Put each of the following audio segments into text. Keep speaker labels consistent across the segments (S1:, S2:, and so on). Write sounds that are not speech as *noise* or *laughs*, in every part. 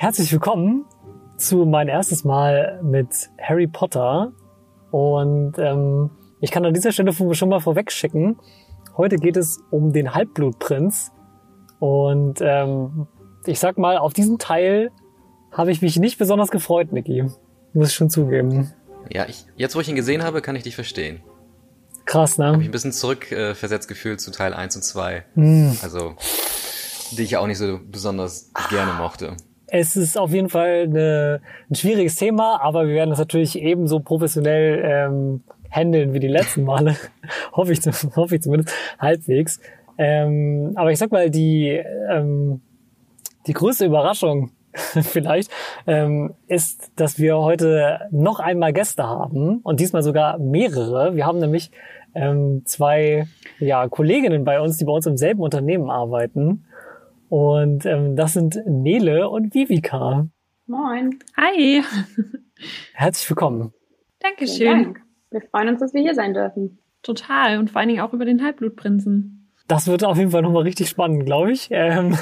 S1: Herzlich willkommen zu mein erstes Mal mit Harry Potter. Und ähm, ich kann an dieser Stelle schon mal vorweg schicken. Heute geht es um den Halbblutprinz. Und ähm, ich sag mal, auf diesen Teil habe ich mich nicht besonders gefreut, Niki. Muss ich schon zugeben.
S2: Ja, ich, jetzt wo ich ihn gesehen habe, kann ich dich verstehen.
S1: Krass, ne?
S2: Habe ich ein bisschen zurückversetzt äh, gefühlt zu Teil 1 und 2. Mm. Also, die ich auch nicht so besonders gerne mochte.
S1: Es ist auf jeden Fall eine, ein schwieriges Thema, aber wir werden das natürlich ebenso professionell ähm, handeln wie die letzten Male. *laughs* hoffe, ich, hoffe ich zumindest halbwegs. Ähm, aber ich sag mal, die, ähm, die größte Überraschung *laughs* vielleicht ähm, ist, dass wir heute noch einmal Gäste haben und diesmal sogar mehrere. Wir haben nämlich ähm, zwei ja, Kolleginnen bei uns, die bei uns im selben Unternehmen arbeiten. Und ähm, das sind Nele und Vivika.
S3: Moin.
S4: Hi. *laughs*
S1: Herzlich willkommen.
S4: Dankeschön. Dank.
S3: Wir freuen uns, dass wir hier sein dürfen.
S4: Total. Und vor allen Dingen auch über den Halbblutprinzen.
S1: Das wird auf jeden Fall nochmal richtig spannend, glaube ich. Ähm,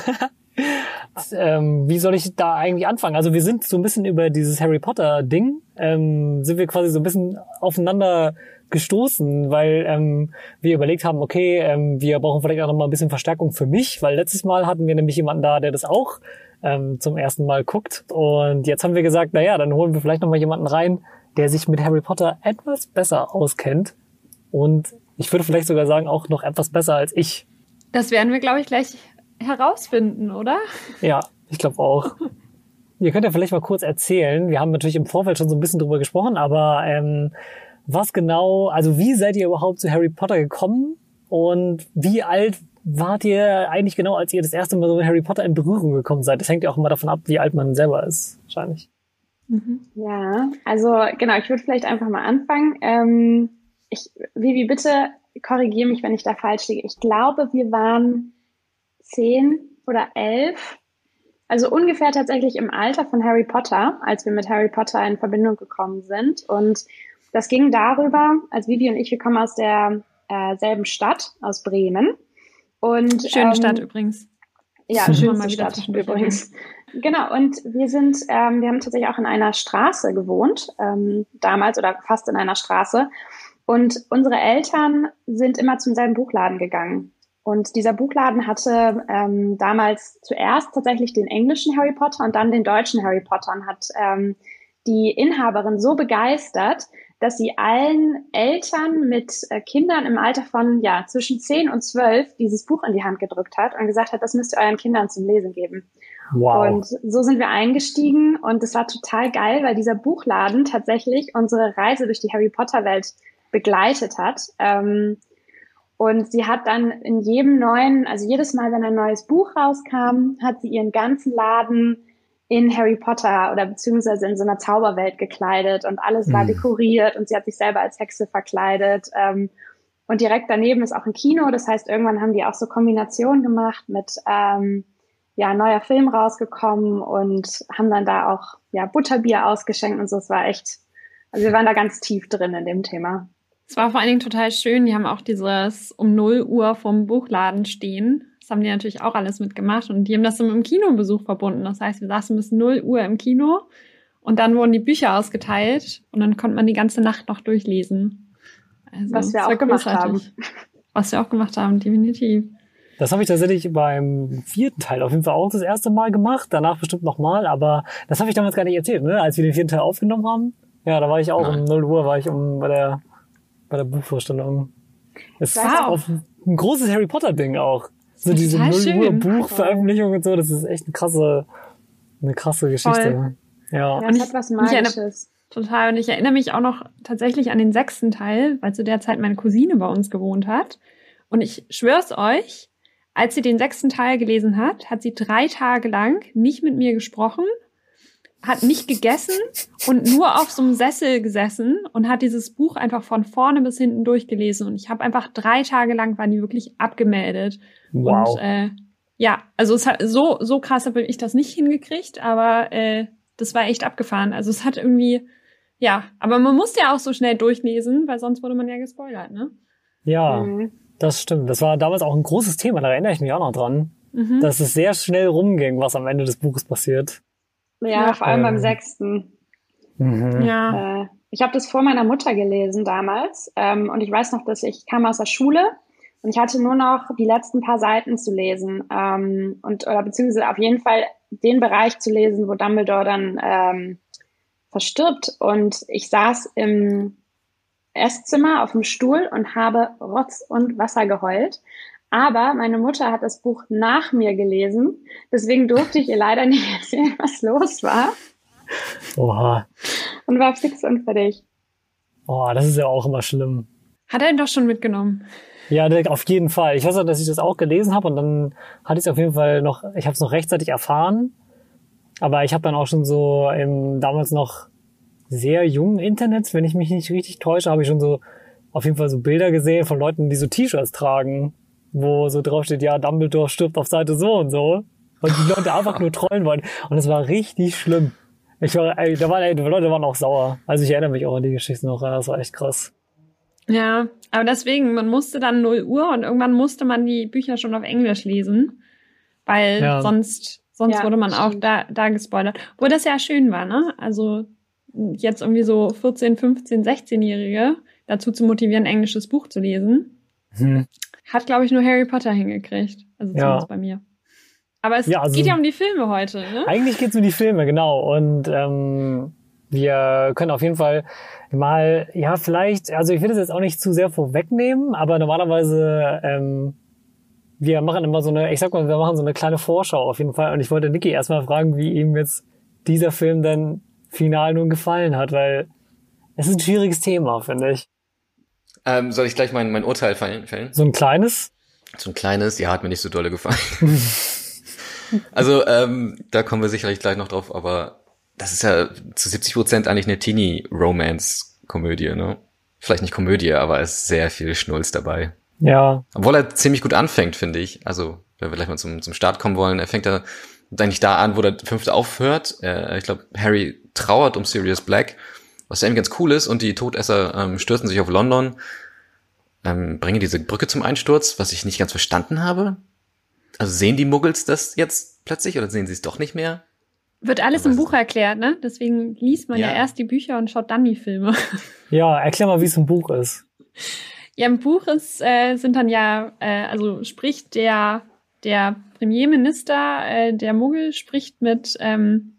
S1: *laughs* ähm, wie soll ich da eigentlich anfangen? Also wir sind so ein bisschen über dieses Harry Potter Ding, ähm, sind wir quasi so ein bisschen aufeinander gestoßen, weil ähm, wir überlegt haben, okay, ähm, wir brauchen vielleicht auch noch mal ein bisschen Verstärkung für mich, weil letztes Mal hatten wir nämlich jemanden da, der das auch ähm, zum ersten Mal guckt. Und jetzt haben wir gesagt, na ja, dann holen wir vielleicht noch mal jemanden rein, der sich mit Harry Potter etwas besser auskennt. Und ich würde vielleicht sogar sagen, auch noch etwas besser als ich.
S4: Das werden wir, glaube ich, gleich herausfinden, oder?
S1: Ja, ich glaube auch. *laughs* Ihr könnt ja vielleicht mal kurz erzählen. Wir haben natürlich im Vorfeld schon so ein bisschen drüber gesprochen, aber ähm, was genau, also wie seid ihr überhaupt zu Harry Potter gekommen und wie alt wart ihr eigentlich genau, als ihr das erste Mal so mit Harry Potter in Berührung gekommen seid? Das hängt ja auch immer davon ab, wie alt man selber ist, wahrscheinlich.
S3: Mhm. Ja, also genau, ich würde vielleicht einfach mal anfangen. Ähm, ich, Vivi, bitte korrigiere mich, wenn ich da falsch liege. Ich glaube, wir waren zehn oder elf, also ungefähr tatsächlich im Alter von Harry Potter, als wir mit Harry Potter in Verbindung gekommen sind. Und das ging darüber, als Vivi und ich, wir kommen aus der äh, selben Stadt, aus Bremen. Und,
S4: Schöne ähm, Stadt übrigens.
S3: Ja, schöne Stadt übrigens. Genau, und wir sind, ähm, wir haben tatsächlich auch in einer Straße gewohnt, ähm, damals oder fast in einer Straße. Und unsere Eltern sind immer zum selben Buchladen gegangen. Und dieser Buchladen hatte ähm, damals zuerst tatsächlich den englischen Harry Potter und dann den deutschen Harry Potter und hat ähm, die Inhaberin so begeistert, dass sie allen Eltern mit äh, Kindern im Alter von ja zwischen 10 und 12 dieses Buch in die Hand gedrückt hat und gesagt hat, das müsst ihr euren Kindern zum Lesen geben. Wow. Und so sind wir eingestiegen und es war total geil, weil dieser Buchladen tatsächlich unsere Reise durch die Harry Potter Welt begleitet hat. Ähm, und sie hat dann in jedem neuen, also jedes Mal, wenn ein neues Buch rauskam, hat sie ihren ganzen Laden in Harry Potter oder beziehungsweise in so einer Zauberwelt gekleidet und alles war mhm. dekoriert und sie hat sich selber als Hexe verkleidet. Ähm, und direkt daneben ist auch ein Kino, das heißt, irgendwann haben die auch so Kombinationen gemacht mit ähm, ja, neuer Film rausgekommen und haben dann da auch ja, Butterbier ausgeschenkt und so. Es war echt, also wir waren da ganz tief drin in dem Thema.
S4: Es war vor allen Dingen total schön. Die haben auch dieses um 0 Uhr vom Buchladen stehen. Das haben die natürlich auch alles mitgemacht und die haben das mit dem Kinobesuch verbunden. Das heißt, wir saßen bis 0 Uhr im Kino und dann wurden die Bücher ausgeteilt und dann konnte man die ganze Nacht noch durchlesen.
S3: Also, Was wir auch gemacht haben.
S4: Was wir auch gemacht haben, definitiv.
S1: Das habe ich tatsächlich beim vierten Teil auf jeden Fall auch das erste Mal gemacht, danach bestimmt nochmal, aber das habe ich damals gar nicht erzählt, ne? als wir den vierten Teil aufgenommen haben. Ja, da war ich auch Nein. um 0 Uhr, war ich um bei der, bei der Buchvorstellung. Es war auch ein großes Harry Potter Ding auch. So diese 0 Uhr Buchveröffentlichung und so, das ist echt eine krasse, eine krasse Geschichte. Voll.
S3: Ja. ja, das hat was Magisches.
S4: Total. Und ich erinnere mich auch noch tatsächlich an den sechsten Teil, weil zu der Zeit meine Cousine bei uns gewohnt hat. Und ich schwör's euch, als sie den sechsten Teil gelesen hat, hat sie drei Tage lang nicht mit mir gesprochen hat nicht gegessen und nur auf so einem Sessel gesessen und hat dieses Buch einfach von vorne bis hinten durchgelesen. Und ich habe einfach drei Tage lang waren die wirklich abgemeldet. Wow. Und äh, ja, also es hat so so krass habe ich das nicht hingekriegt, aber äh, das war echt abgefahren. Also es hat irgendwie ja, aber man musste ja auch so schnell durchlesen, weil sonst wurde man ja gespoilert, ne?
S1: Ja, mhm. das stimmt. Das war damals auch ein großes Thema. Da erinnere ich mich auch noch dran, mhm. dass es sehr schnell rumging, was am Ende des Buches passiert.
S3: Ja, vor allem ähm, beim sechsten.
S4: Mhm. Ja.
S3: Äh, ich habe das vor meiner Mutter gelesen damals ähm, und ich weiß noch, dass ich kam aus der Schule und ich hatte nur noch die letzten paar Seiten zu lesen ähm, und oder beziehungsweise auf jeden Fall den Bereich zu lesen, wo Dumbledore dann ähm, verstirbt und ich saß im Esszimmer auf dem Stuhl und habe Rotz und Wasser geheult. Aber meine Mutter hat das Buch nach mir gelesen, deswegen durfte ich ihr leider nicht *laughs* erzählen, was los war.
S1: Oha.
S3: Und war fix und fertig.
S1: Oh, das ist ja auch immer schlimm.
S4: Hat er ihn doch schon mitgenommen?
S1: Ja, auf jeden Fall. Ich weiß auch, dass ich das auch gelesen habe und dann hatte ich es auf jeden Fall noch, ich habe es noch rechtzeitig erfahren. Aber ich habe dann auch schon so im damals noch sehr jungen Internet, wenn ich mich nicht richtig täusche, habe ich schon so auf jeden Fall so Bilder gesehen von Leuten, die so T-Shirts tragen, wo so drauf steht, ja, Dumbledore stirbt auf Seite so und so. Und die Leute einfach nur trollen wollen. Und es war richtig schlimm. Ich war, ey, da waren, ey, die Leute waren auch sauer. Also ich erinnere mich auch an die Geschichte noch, das war echt krass.
S4: Ja, aber deswegen, man musste dann 0 Uhr und irgendwann musste man die Bücher schon auf Englisch lesen, weil ja. sonst, sonst ja, wurde man auch da, da gespoilert. Wo das ja schön war, ne? Also jetzt irgendwie so 14, 15, 16-Jährige dazu zu motivieren, ein englisches Buch zu lesen, hm. Hat, glaube ich, nur Harry Potter hingekriegt. Also zumindest ja. bei mir. Aber es ja, also, geht ja um die Filme heute, ne?
S1: Eigentlich geht es um die Filme, genau. Und ähm, wir können auf jeden Fall mal, ja, vielleicht, also ich will das jetzt auch nicht zu sehr vorwegnehmen, aber normalerweise, ähm, wir machen immer so eine, ich sag mal, wir machen so eine kleine Vorschau auf jeden Fall. Und ich wollte Niki erstmal fragen, wie ihm jetzt dieser Film denn final nun gefallen hat, weil es ist ein schwieriges Thema, finde ich.
S2: Ähm, soll ich gleich mein, mein Urteil fällen?
S1: So ein kleines?
S2: So ein kleines, ja, hat mir nicht so dolle gefallen. *laughs* also, ähm, da kommen wir sicherlich gleich noch drauf, aber das ist ja zu 70 Prozent eigentlich eine Teenie-Romance-Komödie, ne? Vielleicht nicht Komödie, aber es ist sehr viel Schnulz dabei.
S1: Ja.
S2: Obwohl er ziemlich gut anfängt, finde ich. Also, wenn wir gleich mal zum, zum Start kommen wollen, er fängt da eigentlich da an, wo der fünfte aufhört. Äh, ich glaube, Harry trauert um Sirius Black, was ja eben ganz cool ist und die Todesser ähm, stürzen sich auf London, ähm, bringen diese Brücke zum Einsturz, was ich nicht ganz verstanden habe. Also sehen die Muggels das jetzt plötzlich oder sehen sie es doch nicht mehr?
S4: Wird alles im Buch erklärt, ne? Deswegen liest man ja. ja erst die Bücher und schaut dann die Filme. *laughs*
S1: Ja, erklär mal, wie es im Buch ist.
S4: Ja, im Buch ist, äh, sind dann ja, äh, also spricht der, der Premierminister, äh, der Muggel, spricht mit ähm,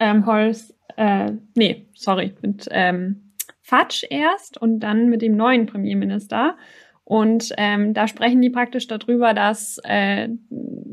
S4: ähm, Horace, äh, nee, sorry, mit ähm, Fudge erst und dann mit dem neuen Premierminister. Und ähm, da sprechen die praktisch darüber, dass äh,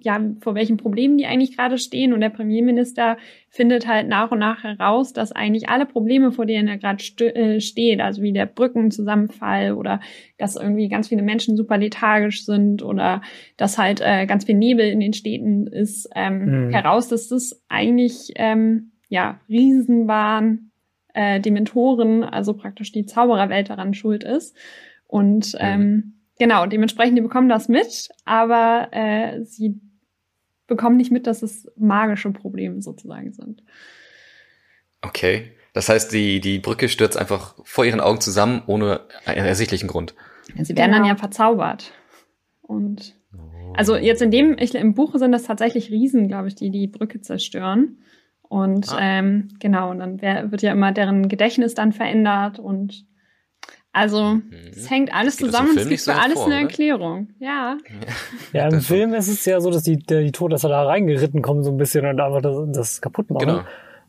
S4: ja vor welchen Problemen die eigentlich gerade stehen. Und der Premierminister findet halt nach und nach heraus, dass eigentlich alle Probleme, vor denen er gerade äh, steht, also wie der Brückenzusammenfall oder dass irgendwie ganz viele Menschen super lethargisch sind oder dass halt äh, ganz viel Nebel in den Städten ist, ähm, mhm. heraus, dass das eigentlich ähm, ja Riesenbahn, äh, Dementoren, also praktisch die Zaubererwelt daran schuld ist. Und ähm, genau, dementsprechend, die bekommen das mit, aber äh, sie bekommen nicht mit, dass es magische Probleme sozusagen sind.
S2: Okay. Das heißt, die, die Brücke stürzt einfach vor ihren Augen zusammen, ohne einen ersichtlichen Grund.
S4: Ja, sie werden genau. dann ja verzaubert. Und also jetzt in dem, ich, im Buch sind das tatsächlich Riesen, glaube ich, die die Brücke zerstören. Und ah. ähm, genau, und dann wär, wird ja immer deren Gedächtnis dann verändert und also, mhm. es hängt alles zusammen und es gibt für alles vor, eine oder? Erklärung. Ja. *laughs*
S1: Ja, im Film ist es ja so, dass die, die Todesser da reingeritten kommen so ein bisschen und einfach das, das kaputt machen. Genau.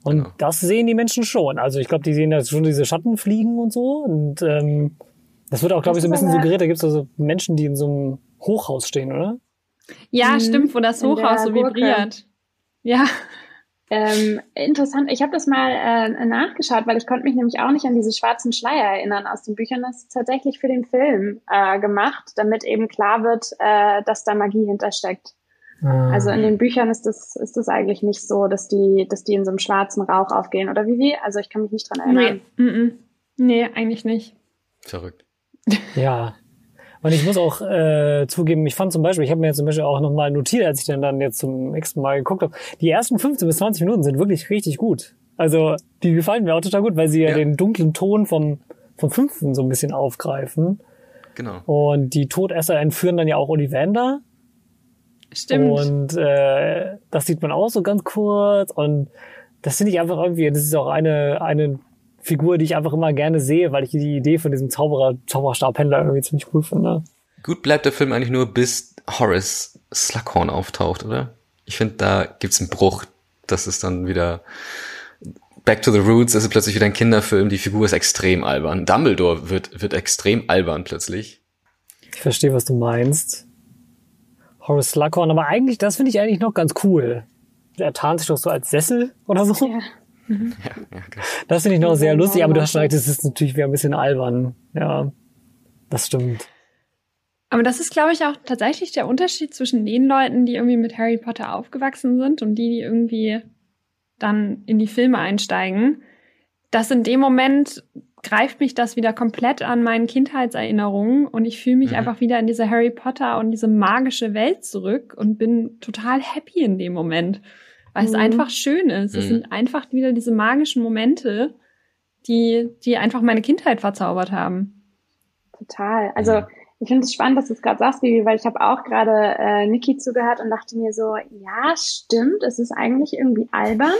S1: Und genau. das sehen die Menschen schon. Also ich glaube, die sehen da schon diese Schatten fliegen und so. Und ähm, das wird auch, glaube ich, so ein bisschen suggeriert. Da gibt es also Menschen, die in so einem Hochhaus stehen, oder?
S4: Ja, mhm. stimmt, wo das Hochhaus so vibriert. Ja.
S3: Ähm, interessant, ich habe das mal äh, nachgeschaut, weil ich konnte mich nämlich auch nicht an diese schwarzen Schleier erinnern aus den Büchern. Das ist tatsächlich für den Film äh, gemacht, damit eben klar wird, äh, dass da Magie hintersteckt. Ah. Also in den Büchern ist das, ist das eigentlich nicht so, dass die, dass die in so einem schwarzen Rauch aufgehen. Oder wie wie? Also ich kann mich nicht dran erinnern.
S4: Nee, mm -mm. nee eigentlich nicht.
S2: Verrückt.
S1: Ja, *laughs* und ich muss auch äh, zugeben, ich fand zum Beispiel, ich habe mir jetzt zum Beispiel auch nochmal notiert, als ich dann, dann jetzt zum nächsten Mal geguckt habe, die ersten 15 bis 20 Minuten sind wirklich richtig gut. Also die gefallen mir auch total gut, weil sie ja, ja den dunklen Ton vom, vom fünften so ein bisschen aufgreifen.
S2: Genau.
S1: Und die Todesser entführen dann ja auch Ollivander.
S4: Stimmt.
S1: Und äh, das sieht man auch so ganz kurz. Und das finde ich einfach irgendwie, das ist auch eine, eine Figur, die ich einfach immer gerne sehe, weil ich die Idee von diesem Zauberer, Zauberstabhändler irgendwie ziemlich cool finde.
S2: Gut bleibt der Film eigentlich nur, bis Horace Slughorn auftaucht, oder? Ich finde, da gibt's einen Bruch. Das ist dann wieder Back to the Roots, es ist plötzlich wieder ein Kinderfilm, die Figur ist extrem albern. Dumbledore wird, wird extrem albern plötzlich.
S1: Ich verstehe, was du meinst. Horace Slughorn, aber eigentlich, das finde ich eigentlich noch ganz cool. Er tarnt sich doch so als Sessel oder so. Ja. Mhm. Ja, ja, das finde ich noch sehr lustig, aber du hast schon recht, das ist natürlich wieder ein bisschen albern. Ja, das stimmt.
S4: Aber das ist, glaube ich, auch tatsächlich der Unterschied zwischen den Leuten, die irgendwie mit Harry Potter aufgewachsen sind und die, die irgendwie dann in die Filme einsteigen. Dass in dem Moment greift mich das wieder komplett an meinen Kindheitserinnerungen und ich fühle mich mhm. einfach wieder in diese Harry Potter und diese magische Welt zurück und bin total happy in dem Moment weil mhm. es einfach schön ist. Mhm. Es sind einfach wieder diese magischen Momente, die, die einfach meine Kindheit verzaubert haben.
S3: Total. Also ich finde es spannend, dass du es gerade sagst, Bibi, weil ich habe auch gerade äh, Niki zugehört und dachte mir so, ja, stimmt, es ist eigentlich irgendwie albern,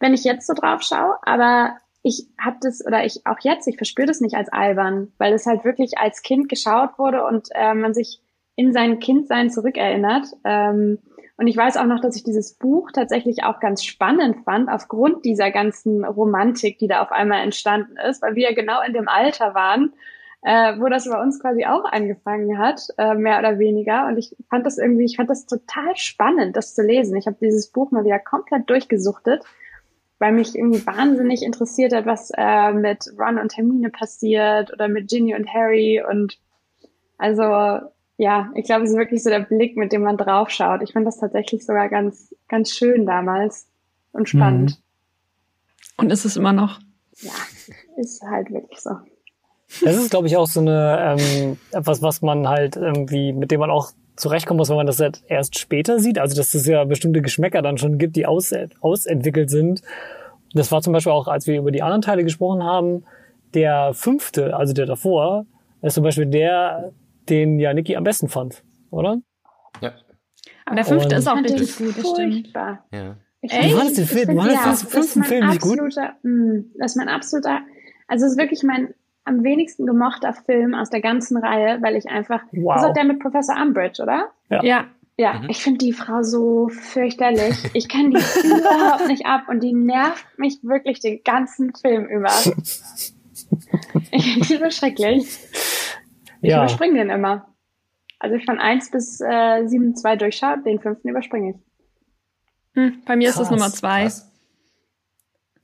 S3: wenn ich jetzt so drauf schaue, aber ich habe das oder ich auch jetzt, ich verspüre das nicht als albern, weil es halt wirklich als Kind geschaut wurde und äh, man sich in sein Kindsein zurückerinnert. Ähm, und ich weiß auch noch, dass ich dieses Buch tatsächlich auch ganz spannend fand, aufgrund dieser ganzen Romantik, die da auf einmal entstanden ist, weil wir ja genau in dem Alter waren, äh, wo das bei uns quasi auch angefangen hat, äh, mehr oder weniger. Und ich fand das irgendwie, ich fand das total spannend, das zu lesen. Ich habe dieses Buch mal wieder komplett durchgesuchtet, weil mich irgendwie wahnsinnig interessiert hat, was äh, mit Ron und Hermine passiert oder mit Ginny und Harry und also ja, ich glaube, es ist wirklich so der Blick, mit dem man draufschaut. Ich fand das tatsächlich sogar ganz, ganz schön damals und spannend. Mhm.
S4: Und ist es immer noch?
S3: Ja, ist halt wirklich so.
S1: Das ist, glaube ich, auch so eine ähm, etwas, was man halt irgendwie, mit dem man auch zurechtkommen muss, wenn man das halt erst später sieht. Also dass es ja bestimmte Geschmäcker dann schon gibt, die aus, ausentwickelt sind. Das war zum Beispiel auch, als wir über die anderen Teile gesprochen haben, der fünfte, also der davor, ist zum Beispiel der, den ja Niki am besten fand, oder?
S2: Ja.
S4: Aber der fünfte ist auch richtig gut, das stimmt.
S3: Ja.
S1: Ich Echt? Du fandest den Film, du fandest den fünften Film nicht gut?
S3: Mh, mm, das ist mein absoluter, also es ist wirklich mein am wenigsten gemochter Film aus der ganzen Reihe, weil ich einfach, wow. das ist auch der mit Professor Umbridge, oder?
S4: Ja. Ja,
S3: ja mhm. ich finde die Frau so fürchterlich. Ich kann die *laughs* überhaupt nicht ab und die nervt mich wirklich den ganzen Film über. *laughs* ich finde die so schrecklich. Ich ja. überspringe den immer. Also ich von 1 bis äh, 7-2 durchschaue, den fünften überspringe ich.
S4: Hm, bei mir Krass. ist das Nummer 2.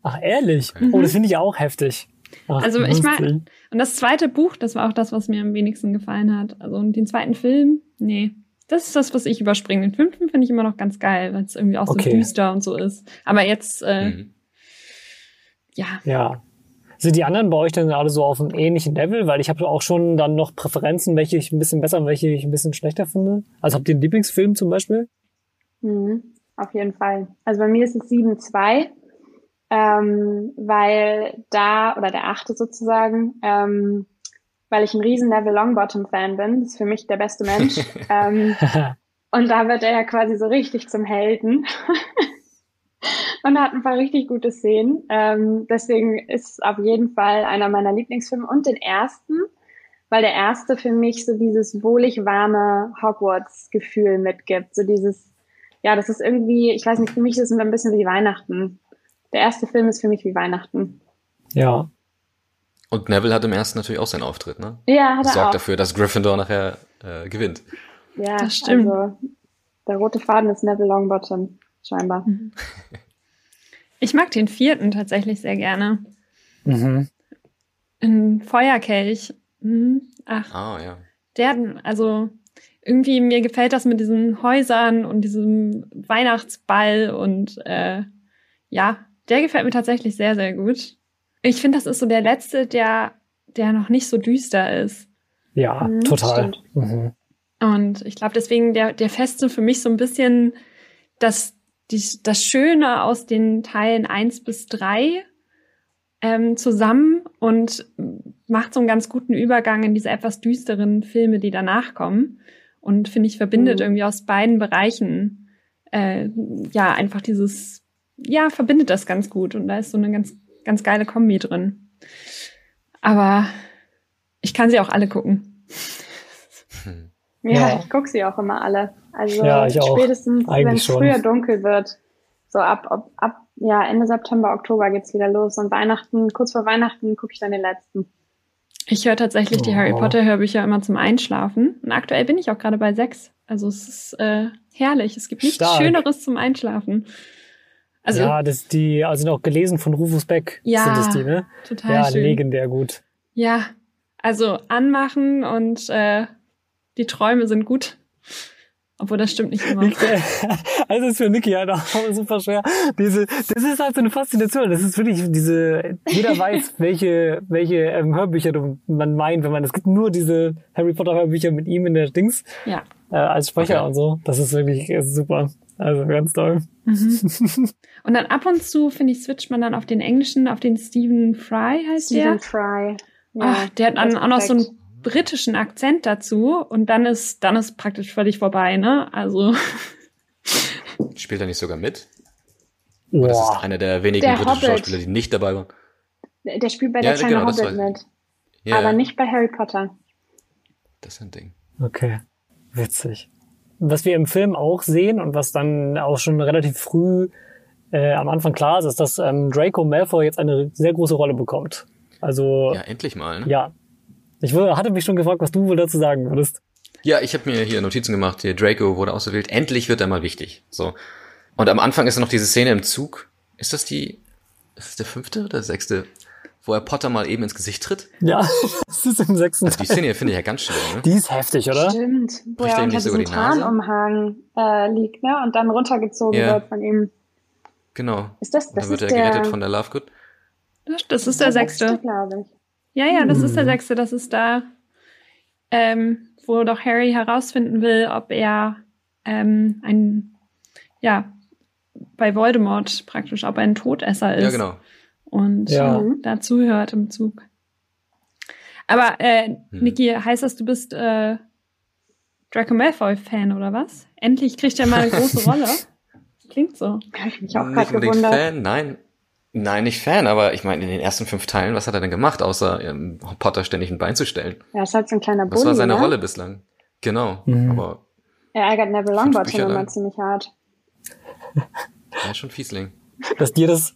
S1: Ach, ehrlich? Mhm. Oh, das finde ich auch heftig.
S4: Ach, also ich meine, und das zweite Buch, das war auch das, was mir am wenigsten gefallen hat. Also und den zweiten Film, nee. Das ist das, was ich überspringe. Den fünften finde ich immer noch ganz geil, weil es irgendwie auch okay. so düster und so ist. Aber jetzt, äh, mhm. ja.
S1: Ja, sind die anderen bei euch dann alle so auf einem ähnlichen Level? Weil ich habe auch schon dann noch Präferenzen, welche ich ein bisschen besser und welche ich ein bisschen schlechter finde. Also habt ihr einen Lieblingsfilm zum Beispiel?
S3: Mhm, auf jeden Fall. Also bei mir ist es 7-2, ähm, weil da, oder der achte sozusagen, ähm, weil ich ein riesen Neville Longbottom-Fan bin. Das ist für mich der beste Mensch. *laughs* ähm, *laughs* und da wird er ja quasi so richtig zum Helden. *laughs* und hat ein paar richtig gute Szenen. Ähm, deswegen ist es auf jeden Fall einer meiner Lieblingsfilme und den ersten, weil der erste für mich so dieses wohlig warme Hogwarts-Gefühl mitgibt. So dieses, ja, das ist irgendwie, ich weiß nicht, für mich ist es ein bisschen wie Weihnachten. Der erste Film ist für mich wie Weihnachten.
S1: Ja.
S2: Und Neville hat im ersten natürlich auch seinen Auftritt, ne?
S3: Ja, hat er
S2: Sorgt
S3: auch.
S2: dafür, dass Gryffindor nachher äh, gewinnt.
S3: Ja, das stimmt. Also, der rote Faden ist Neville Longbottom, scheinbar. Mhm.
S4: Ich mag den vierten tatsächlich sehr gerne. Mhm. Ein Feuerkelch. Mhm. Ach.
S2: Ah, ja.
S4: Der, also irgendwie mir gefällt das mit diesen Häusern und diesem Weihnachtsball und äh, ja, der gefällt mir tatsächlich sehr, sehr gut. Ich finde, das ist so der letzte, der, der noch nicht so düster ist.
S1: Ja, mhm, total.
S4: Mhm. Und ich glaube, deswegen, der, der feste für mich so ein bisschen das, die, das Schöne aus den Teilen eins bis drei ähm, zusammen und macht so einen ganz guten Übergang in diese etwas düsteren Filme, die danach kommen. Und finde ich, verbindet mhm. irgendwie aus beiden Bereichen äh, ja einfach dieses ja, verbindet das ganz gut und da ist so eine ganz, ganz geile Kombi drin. Aber ich kann sie auch alle gucken.
S3: Hm. Ja, ja, ich gucke sie auch immer alle. Also
S1: ja,
S3: spätestens, wenn es früher dunkel wird, so ab, ab, ab ja, Ende September, Oktober geht's wieder los. Und Weihnachten, kurz vor Weihnachten gucke ich dann den letzten.
S4: Ich höre tatsächlich oh. die Harry Potter Hörbücher immer zum Einschlafen. Und aktuell bin ich auch gerade bei sechs. Also es ist äh, herrlich. Es gibt nichts Stark. Schöneres zum Einschlafen.
S1: Also, ja, das die, also noch gelesen von Rufus Beck
S4: ja,
S1: sind es die, ne?
S4: Total
S1: ja,
S4: schön.
S1: legendär gut.
S4: Ja, also anmachen und äh, die Träume sind gut. Obwohl, das stimmt nicht immer. *laughs*
S1: also ist für Niki halt auch super schwer. Diese, das ist halt so eine Faszination. Das ist wirklich diese, jeder *laughs* weiß, welche, welche ähm, Hörbücher man meint, wenn man, es gibt nur diese Harry Potter Hörbücher mit ihm in der Dings.
S4: Ja.
S1: Äh, als Sprecher okay. und so. Das ist wirklich super. Also ganz toll.
S4: Mhm. *laughs* Und dann ab und zu, finde ich, switcht man dann auf den Englischen, auf den Stephen Fry heißt
S3: Stephen
S4: der.
S3: Stephen Fry.
S4: Ja, Ach, der hat dann auch noch so einen britischen Akzent dazu und dann ist, dann ist praktisch völlig vorbei, ne? Also. *laughs*
S2: Spielt er nicht sogar mit? Boah. Das ist einer der wenigen der britischen Hobbit. Schauspieler, die nicht dabei waren.
S3: Der spielt bei der ja, kleine genau, Hobbit mit. Ja. Aber nicht bei Harry Potter.
S2: Das ist ein Ding.
S1: Okay. Witzig. Was wir im Film auch sehen und was dann auch schon relativ früh äh, am Anfang klar ist, ist, dass ähm, Draco Malfoy jetzt eine sehr große Rolle bekommt. Also
S2: ja, endlich mal. Ne?
S1: Ja, ich hatte mich schon gefragt, was du wohl dazu sagen würdest.
S2: Ja, ich habe mir hier Notizen gemacht. Hier Draco wurde ausgewählt. Endlich wird er mal wichtig. So. Und am Anfang ist noch diese Szene im Zug. Ist das die? Ist das der fünfte oder sechste? Wo er Potter mal eben ins Gesicht tritt?
S1: Ja, *laughs* das ist im sechsten.
S2: Also die Szene hier finde ich ja ganz schön. Ne?
S1: Die ist heftig, oder?
S3: Stimmt. Wo er unter diesem Tarnumhang äh, liegt, ne? Und dann runtergezogen ja. wird von ihm.
S2: Genau.
S3: Ist das, das
S2: und dann wird
S3: er
S2: der... gerettet von der Lovegood.
S4: Das, das ist der, der sechste. glaube ich. Ja, ja, das ist der mhm. sechste. Das ist da, ähm, wo doch Harry herausfinden will, ob er ähm, ein, ja, bei Voldemort praktisch, ob er ein Todesser ist.
S2: Ja, genau.
S4: Und ja. äh, dazu hört im Zug. Aber, äh, hm. Niki, heißt das, du bist äh, Draco Malfoy-Fan oder was? Endlich kriegt er mal eine große *laughs* Rolle. Klingt so.
S3: Habe ich mich auch gerade gewundert.
S2: Fan, nein. Nein, nicht Fan, aber ich meine, in den ersten fünf Teilen, was hat er denn gemacht, außer ähm, Potter ständig ein Bein zu stellen?
S3: Ja, ist halt so ein kleiner Bulli,
S2: Was war seine
S3: ne?
S2: Rolle bislang? Genau, mhm. aber...
S3: Er ärgert Neville Longbottom immer ziemlich hart.
S2: Ja, schon Fiesling.
S1: Dass dir das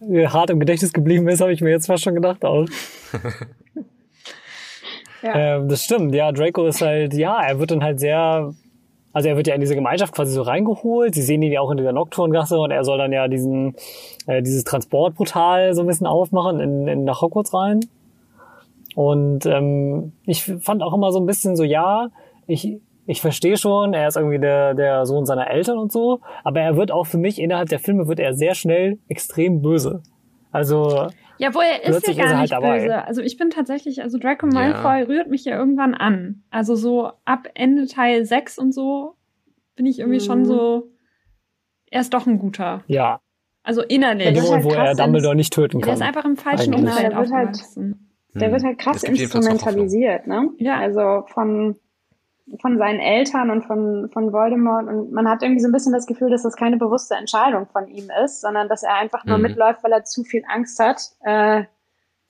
S1: äh, hart im Gedächtnis geblieben ist, habe ich mir jetzt fast schon gedacht auch. *laughs* ja. Ähm, das stimmt, ja, Draco ist halt, ja, er wird dann halt sehr also er wird ja in diese Gemeinschaft quasi so reingeholt. Sie sehen ihn ja auch in dieser Nocturngasse und er soll dann ja diesen äh, dieses Transportportal so ein bisschen aufmachen in, in nach Hogwarts rein. Und ähm, ich fand auch immer so ein bisschen so, ja, ich ich verstehe schon, er ist irgendwie der der Sohn seiner Eltern und so, aber er wird auch für mich innerhalb der Filme wird er sehr schnell extrem böse. Also
S4: ja, wo er ist ja gar ist er halt nicht böse. Also ich bin tatsächlich, also Draco Malfoy ja. rührt mich ja irgendwann an. Also so ab Ende Teil 6 und so bin ich irgendwie mhm. schon so, er ist doch ein guter.
S1: Ja.
S4: Also innerlich.
S1: In dem Moment, wo er Dumbledore nicht töten kann.
S4: Der ist einfach im falschen Umfeld
S3: der wird halt, der wird halt krass instrumentalisiert, ne?
S4: Ja.
S3: Also von von seinen Eltern und von, von Voldemort. Und man hat irgendwie so ein bisschen das Gefühl, dass das keine bewusste Entscheidung von ihm ist, sondern dass er einfach nur mhm. mitläuft, weil er zu viel Angst hat, äh,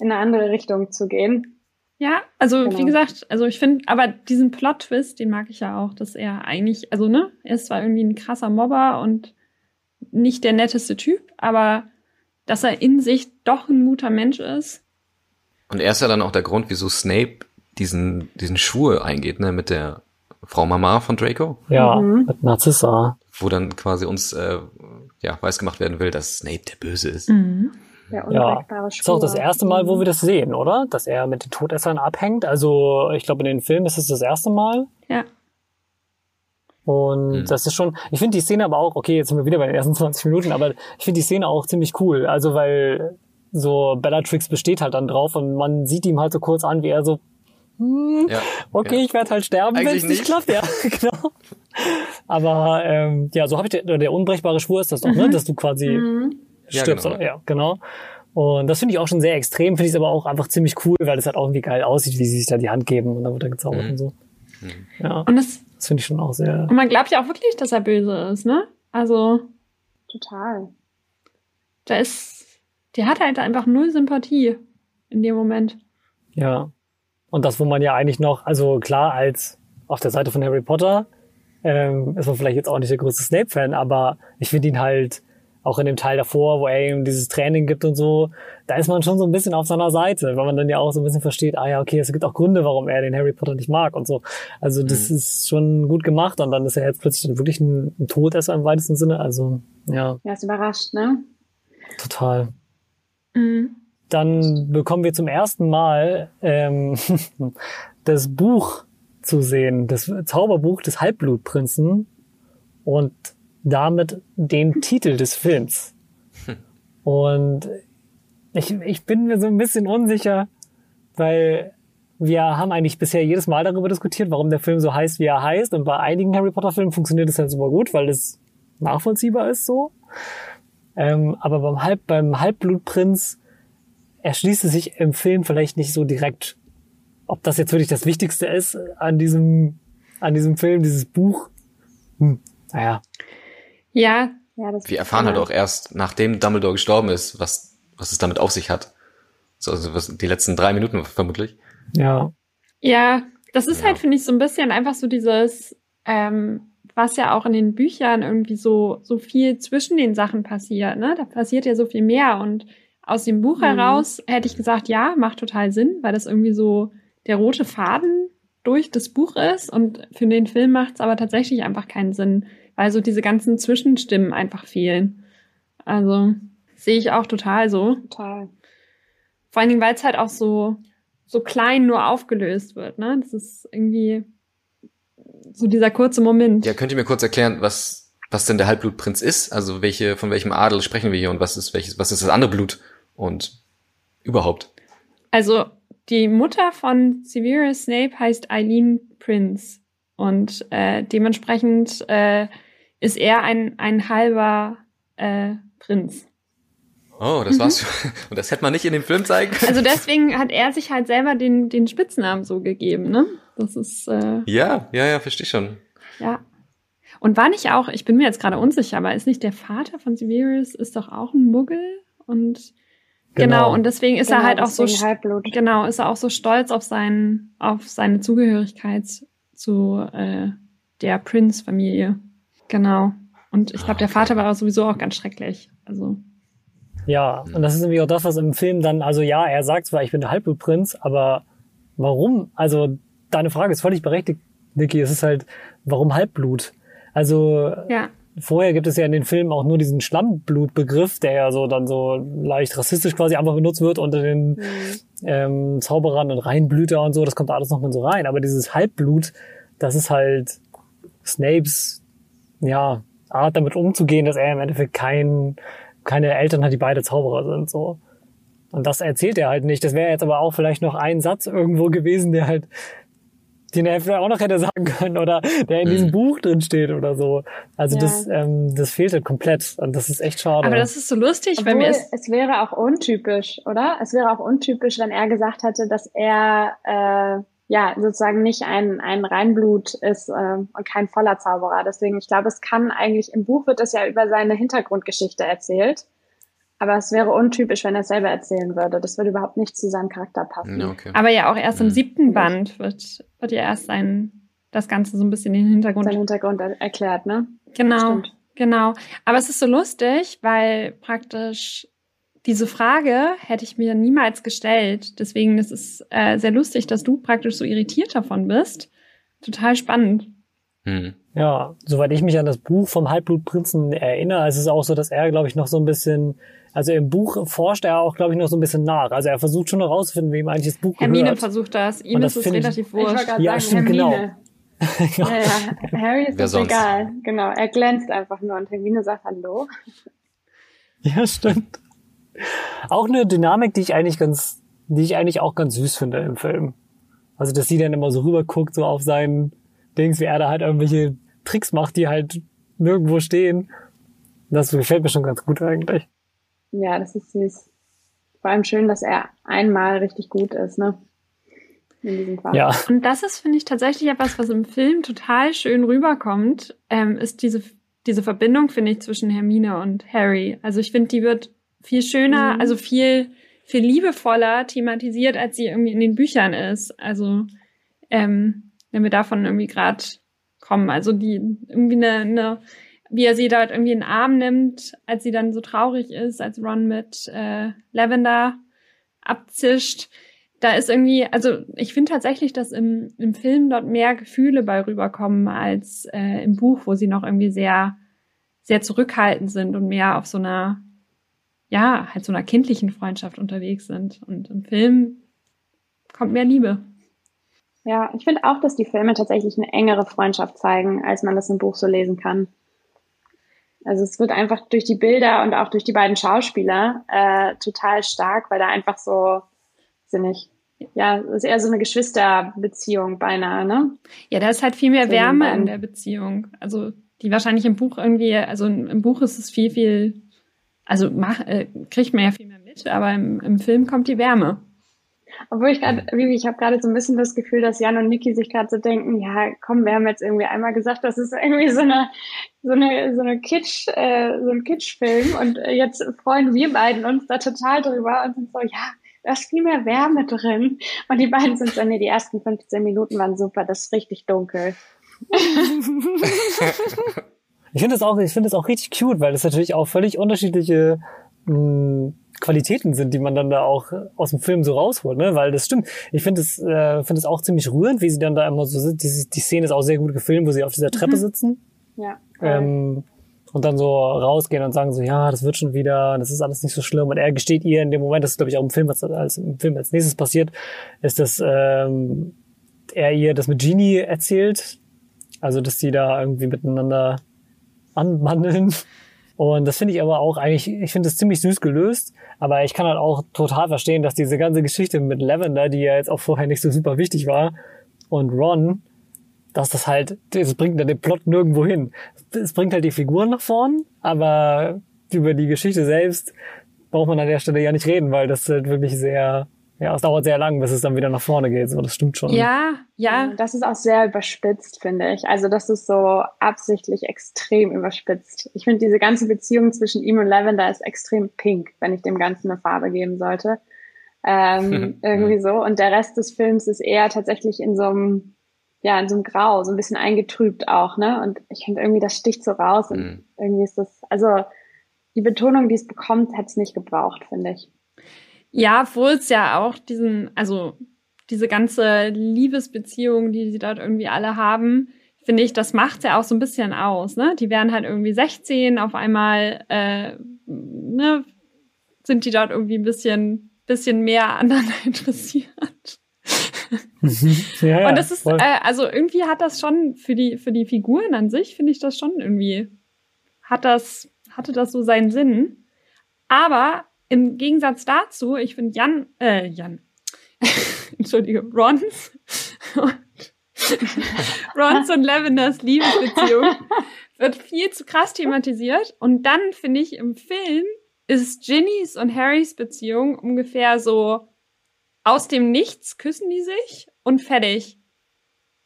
S3: in eine andere Richtung zu gehen.
S4: Ja, also genau. wie gesagt, also ich finde, aber diesen Plot-Twist, den mag ich ja auch, dass er eigentlich, also ne, er ist zwar irgendwie ein krasser Mobber und nicht der netteste Typ, aber dass er in sich doch ein guter Mensch ist.
S2: Und er ist ja dann auch der Grund, wieso Snape diesen, diesen Schwur eingeht, ne, mit der Frau Mama von Draco.
S1: Ja, mhm. mit Narzissa.
S2: Wo dann quasi uns äh, ja, weiß gemacht werden will, dass Snape der Böse ist.
S4: Mhm.
S1: Ja, das ist auch das erste Mal, wo wir das sehen, oder? Dass er mit den Todessern abhängt. Also ich glaube, in den Filmen ist es das erste Mal.
S4: Ja.
S1: Und mhm. das ist schon, ich finde die Szene aber auch, okay, jetzt sind wir wieder bei den ersten *laughs* 20 Minuten, aber ich finde die Szene auch ziemlich cool. Also weil so Bellatrix besteht halt dann drauf und man sieht ihm halt so kurz an, wie er so hm, ja, okay, ja. ich werde halt sterben, wenn es nicht klappt. Ja, *laughs* genau. Aber ähm, ja, so habe ich der, der unbrechbare Schwur ist das doch, ne? mhm. ne? Dass du quasi mhm. stirbst. Ja, genau. ja, genau. Und das finde ich auch schon sehr extrem, finde ich aber auch einfach ziemlich cool, weil das halt auch irgendwie geil aussieht, wie sie sich da die Hand geben und dann wird er gezaubert mhm. und so. Mhm. Ja. Und das, das finde ich schon auch sehr.
S4: Und man glaubt ja auch wirklich, dass er böse ist, ne? Also.
S3: Total.
S4: da ist, der hat halt einfach null Sympathie in dem Moment.
S1: Ja. Und das, wo man ja eigentlich noch, also klar, als auf der Seite von Harry Potter, ähm, ist man vielleicht jetzt auch nicht der größte Snape-Fan, aber ich finde ihn halt auch in dem Teil davor, wo er ihm dieses Training gibt und so, da ist man schon so ein bisschen auf seiner Seite, weil man dann ja auch so ein bisschen versteht, ah ja, okay, es gibt auch Gründe, warum er den Harry Potter nicht mag und so. Also das mhm. ist schon gut gemacht und dann ist er jetzt plötzlich dann wirklich ein, ein Todesser im weitesten Sinne, also ja.
S3: Ja, ist überrascht, ne?
S1: Total. Mhm. Dann bekommen wir zum ersten Mal ähm, *laughs* das Buch zu sehen, das Zauberbuch des Halbblutprinzen und damit den Titel des Films. Und ich, ich bin mir so ein bisschen unsicher, weil wir haben eigentlich bisher jedes Mal darüber diskutiert, warum der Film so heißt, wie er heißt. Und bei einigen Harry Potter Filmen funktioniert es halt super gut, weil es nachvollziehbar ist so. Ähm, aber beim, Halb, beim Halbblutprinz erschließt es sich im Film vielleicht nicht so direkt, ob das jetzt wirklich das Wichtigste ist an diesem, an diesem Film, dieses Buch. Hm, naja.
S4: Ja.
S2: ja das Wir erfahren halt auch erst, nachdem Dumbledore gestorben ist, was, was es damit auf sich hat. So, also was, die letzten drei Minuten vermutlich.
S1: Ja.
S4: Ja, das ist ja. halt, finde ich, so ein bisschen einfach so dieses, ähm, was ja auch in den Büchern irgendwie so, so viel zwischen den Sachen passiert, ne? Da passiert ja so viel mehr und aus dem Buch mhm. heraus hätte ich gesagt, ja, macht total Sinn, weil das irgendwie so der rote Faden durch das Buch ist und für den Film macht es aber tatsächlich einfach keinen Sinn, weil so diese ganzen Zwischenstimmen einfach fehlen. Also sehe ich auch total so.
S3: Total.
S4: Vor allen Dingen, weil es halt auch so, so klein nur aufgelöst wird, ne? Das ist irgendwie so dieser kurze Moment.
S2: Ja, könnt ihr mir kurz erklären, was, was denn der Halbblutprinz ist? Also welche, von welchem Adel sprechen wir hier und was ist welches, was ist das andere Blut und überhaupt?
S4: Also die Mutter von Severus Snape heißt Eileen Prince und äh, dementsprechend äh, ist er ein, ein halber äh, Prinz.
S2: Oh, das mhm. war's. *laughs* Und das hätte man nicht in dem Film zeigen können.
S4: Also deswegen hat er sich halt selber den, den Spitznamen so gegeben, ne? Das ist. Äh,
S2: ja, ja, ja, verstehe schon.
S4: Ja. Und war nicht auch, ich bin mir jetzt gerade unsicher, aber ist nicht der Vater von Severus, ist doch auch ein Muggel? Und genau, genau und deswegen ist genau, er halt auch so
S3: Halbblut.
S4: genau, ist er auch so stolz auf seinen, auf seine Zugehörigkeit zu äh, der Prince-Familie. Genau. Und ich glaube, der Vater war sowieso auch ganz schrecklich. Also.
S1: Ja, und das ist nämlich auch das, was im Film dann, also ja, er sagt zwar, ich bin der Halbblutprinz, aber warum? Also, deine Frage ist völlig berechtigt, Niki. Es ist halt, warum Halbblut? Also,
S4: ja.
S1: Vorher gibt es ja in den Filmen auch nur diesen Schlammblutbegriff, der ja so dann so leicht rassistisch quasi einfach benutzt wird unter den mhm. ähm, Zauberern und Reinblüter und so. Das kommt alles noch mal so rein. Aber dieses Halbblut, das ist halt Snapes ja, Art damit umzugehen, dass er im Endeffekt kein, keine Eltern hat, die beide Zauberer sind, so. Und das erzählt er halt nicht. Das wäre jetzt aber auch vielleicht noch ein Satz irgendwo gewesen, der halt, den er vielleicht auch noch hätte sagen können oder der in diesem mhm. Buch drin steht oder so. Also ja. das, ähm, das fehlt halt komplett und das ist echt schade.
S4: Aber das ist so lustig,
S3: Obwohl,
S4: wenn wir
S3: es, es wäre auch untypisch, oder? Es wäre auch untypisch, wenn er gesagt hätte, dass er äh, ja sozusagen nicht ein, ein Reinblut ist äh, und kein voller Zauberer. Deswegen, ich glaube, es kann eigentlich, im Buch wird das ja über seine Hintergrundgeschichte erzählt. Aber es wäre untypisch, wenn er es selber erzählen würde. Das würde überhaupt nicht zu seinem Charakter passen.
S2: okay.
S4: Aber ja, auch erst im mhm. siebten Band wird, wird ja erst sein, das Ganze so ein bisschen den Hintergrund.
S3: Sein Hintergrund erklärt, ne?
S4: Genau. Genau. Aber es ist so lustig, weil praktisch diese Frage hätte ich mir niemals gestellt. Deswegen ist es äh, sehr lustig, dass du praktisch so irritiert davon bist. Total spannend.
S1: Hm. Ja, soweit ich mich an das Buch vom Halbblutprinzen erinnere, ist es auch so, dass er, glaube ich, noch so ein bisschen, also im Buch forscht er auch, glaube ich, noch so ein bisschen nach. Also er versucht schon herauszufinden, wie ihm eigentlich das Buch
S4: Hermine
S1: gehört.
S4: versucht das, ihm ist es relativ wurscht.
S3: Ich ja, sagen, stimmt, Hermine. genau. *laughs* ja, ja. Harry ist das egal. Genau, er glänzt einfach nur und Hermine sagt Hallo.
S1: Ja, stimmt. Auch eine Dynamik, die ich eigentlich ganz, die ich eigentlich auch ganz süß finde im Film. Also, dass sie dann immer so rüber guckt, so auf seinen Dings, wie er da halt irgendwelche Tricks macht, die halt nirgendwo stehen. Das gefällt mir schon ganz gut eigentlich.
S3: Ja, das ist süß. Vor allem schön, dass er einmal richtig gut ist, ne?
S4: In diesem Fall. Ja. Und das ist, finde ich, tatsächlich etwas, was im Film total schön rüberkommt, ähm, ist diese, diese Verbindung, finde ich, zwischen Hermine und Harry. Also ich finde, die wird viel schöner, mhm. also viel, viel liebevoller thematisiert, als sie irgendwie in den Büchern ist. Also, ähm, wenn wir davon irgendwie gerade kommen. Also die irgendwie eine, eine wie er sie dort irgendwie in den Arm nimmt, als sie dann so traurig ist, als Ron mit äh, Lavender abzischt. Da ist irgendwie, also ich finde tatsächlich, dass im, im Film dort mehr Gefühle bei rüberkommen als äh, im Buch, wo sie noch irgendwie sehr, sehr zurückhaltend sind und mehr auf so einer, ja, halt so einer kindlichen Freundschaft unterwegs sind. Und im Film kommt mehr Liebe.
S3: Ja, ich finde auch, dass die Filme tatsächlich eine engere Freundschaft zeigen, als man das im Buch so lesen kann. Also es wird einfach durch die Bilder und auch durch die beiden Schauspieler äh, total stark, weil da einfach so, sind nicht, ja, ist eher so eine Geschwisterbeziehung beinahe, ne?
S4: Ja, da ist halt viel mehr Wärme in der Beziehung. Also die wahrscheinlich im Buch irgendwie, also im Buch ist es viel, viel, also mach, äh, kriegt man ja viel mehr mit, aber im, im Film kommt die Wärme.
S3: Obwohl ich gerade, Vivi, ich habe gerade so ein bisschen das Gefühl, dass Jan und Niki sich gerade so denken, ja, komm, wir haben jetzt irgendwie einmal gesagt, das ist irgendwie so eine, so eine, so eine Kitsch, äh, so ein Kitschfilm und jetzt freuen wir beiden uns da total drüber und sind so, ja, da ist viel mehr Wärme drin. Und die beiden sind so, nee, die ersten 15 Minuten waren super, das ist richtig dunkel. *laughs*
S1: ich finde das auch, ich finde das auch richtig cute, weil das natürlich auch völlig unterschiedliche mh, Qualitäten sind, die man dann da auch aus dem Film so rausholt, ne? Weil das stimmt. Ich finde es, äh, finde es auch ziemlich rührend, wie sie dann da immer so sind. Die, die Szene ist auch sehr gut gefilmt, wo sie auf dieser Treppe mhm. sitzen.
S3: Ja.
S1: Ähm, und dann so rausgehen und sagen so, ja, das wird schon wieder, das ist alles nicht so schlimm. Und er gesteht ihr in dem Moment, das ist glaube ich auch im Film, was als im Film als nächstes passiert, ist, dass ähm, er ihr das mit Genie erzählt. Also, dass die da irgendwie miteinander anbandeln. Und das finde ich aber auch eigentlich, ich finde das ziemlich süß gelöst, aber ich kann halt auch total verstehen, dass diese ganze Geschichte mit Lavender, die ja jetzt auch vorher nicht so super wichtig war, und Ron, dass das halt, das bringt dann den Plot nirgendwo hin. Es bringt halt die Figuren nach vorn, aber über die Geschichte selbst braucht man an der Stelle ja nicht reden, weil das halt wirklich sehr ja, es dauert sehr lang, bis es dann wieder nach vorne geht. So, das stimmt schon.
S4: Ja, ja.
S3: Das ist auch sehr überspitzt, finde ich. Also das ist so absichtlich extrem überspitzt. Ich finde diese ganze Beziehung zwischen ihm und Lavender ist extrem pink, wenn ich dem Ganzen eine Farbe geben sollte. Ähm, *laughs* irgendwie so. Und der Rest des Films ist eher tatsächlich in so einem, ja, in so einem Grau, so ein bisschen eingetrübt auch, ne? Und ich finde irgendwie, das sticht so raus. Und mhm. irgendwie ist das, also die Betonung, die es bekommt, hätte es nicht gebraucht, finde ich.
S4: Ja, obwohl es ja auch diesen, also diese ganze Liebesbeziehung, die sie dort irgendwie alle haben, finde ich, das macht ja auch so ein bisschen aus. Ne? Die werden halt irgendwie 16, auf einmal äh, ne, sind die dort irgendwie ein bisschen, bisschen mehr *laughs* aneinander interessiert. ja, ja, und das ist, äh, also irgendwie hat das schon für die, für die Figuren an sich, finde ich das schon irgendwie, hat das, hatte das so seinen Sinn. Aber im Gegensatz dazu, ich finde Jan, äh, Jan, *laughs* entschuldige, Rons und *laughs* Rons und Lavenders Liebesbeziehung wird viel zu krass thematisiert. Und dann finde ich im Film ist Ginnys und Harrys Beziehung ungefähr so aus dem Nichts küssen die sich und fertig.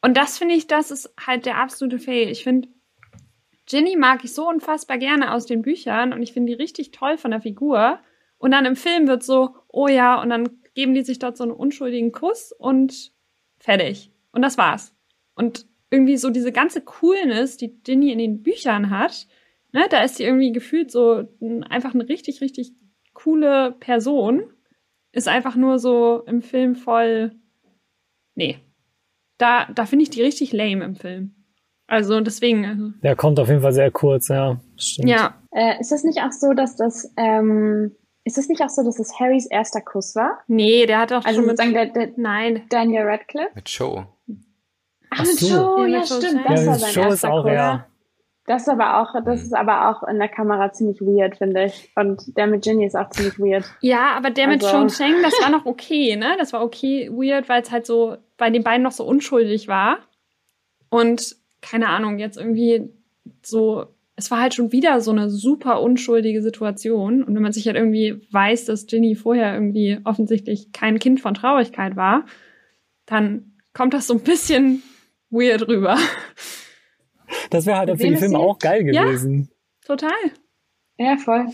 S4: Und das finde ich, das ist halt der absolute Fail. Ich finde, Ginny mag ich so unfassbar gerne aus den Büchern und ich finde die richtig toll von der Figur. Und dann im Film wird so, oh ja, und dann geben die sich dort so einen unschuldigen Kuss und fertig. Und das war's. Und irgendwie so diese ganze Coolness, die Ginny in den Büchern hat, ne, da ist sie irgendwie gefühlt so einfach eine richtig, richtig coole Person. Ist einfach nur so im Film voll. Nee. Da, da finde ich die richtig lame im Film. Also deswegen. Also.
S1: Der kommt auf jeden Fall sehr kurz, ja. Stimmt.
S3: Ja. Äh, ist das nicht auch so, dass das ähm, ist es nicht auch so, dass es Harrys erster Kuss war?
S4: Nee, der hat auch
S3: also schon sozusagen der, der
S4: Nein.
S3: Daniel Radcliffe?
S2: Mit Show.
S3: Ach, mit Show, ja, stimmt. Das ja, war sein Show erster ist auch, Kuss. Ja. Das ist aber auch, das mhm. ist aber auch in der Kamera ziemlich weird, finde ich. Und der mit Ginny ist auch ziemlich weird.
S4: Ja, aber der mit also. Sean Cheng, das war noch okay, ne? Das war okay weird, weil es halt so bei den beiden noch so unschuldig war. Und keine Ahnung, jetzt irgendwie so es war halt schon wieder so eine super unschuldige Situation. Und wenn man sich halt irgendwie weiß, dass Ginny vorher irgendwie offensichtlich kein Kind von Traurigkeit war, dann kommt das so ein bisschen weird rüber.
S1: Das wäre halt auf den Film auch geil gewesen.
S4: Ja, total.
S3: Ja, voll.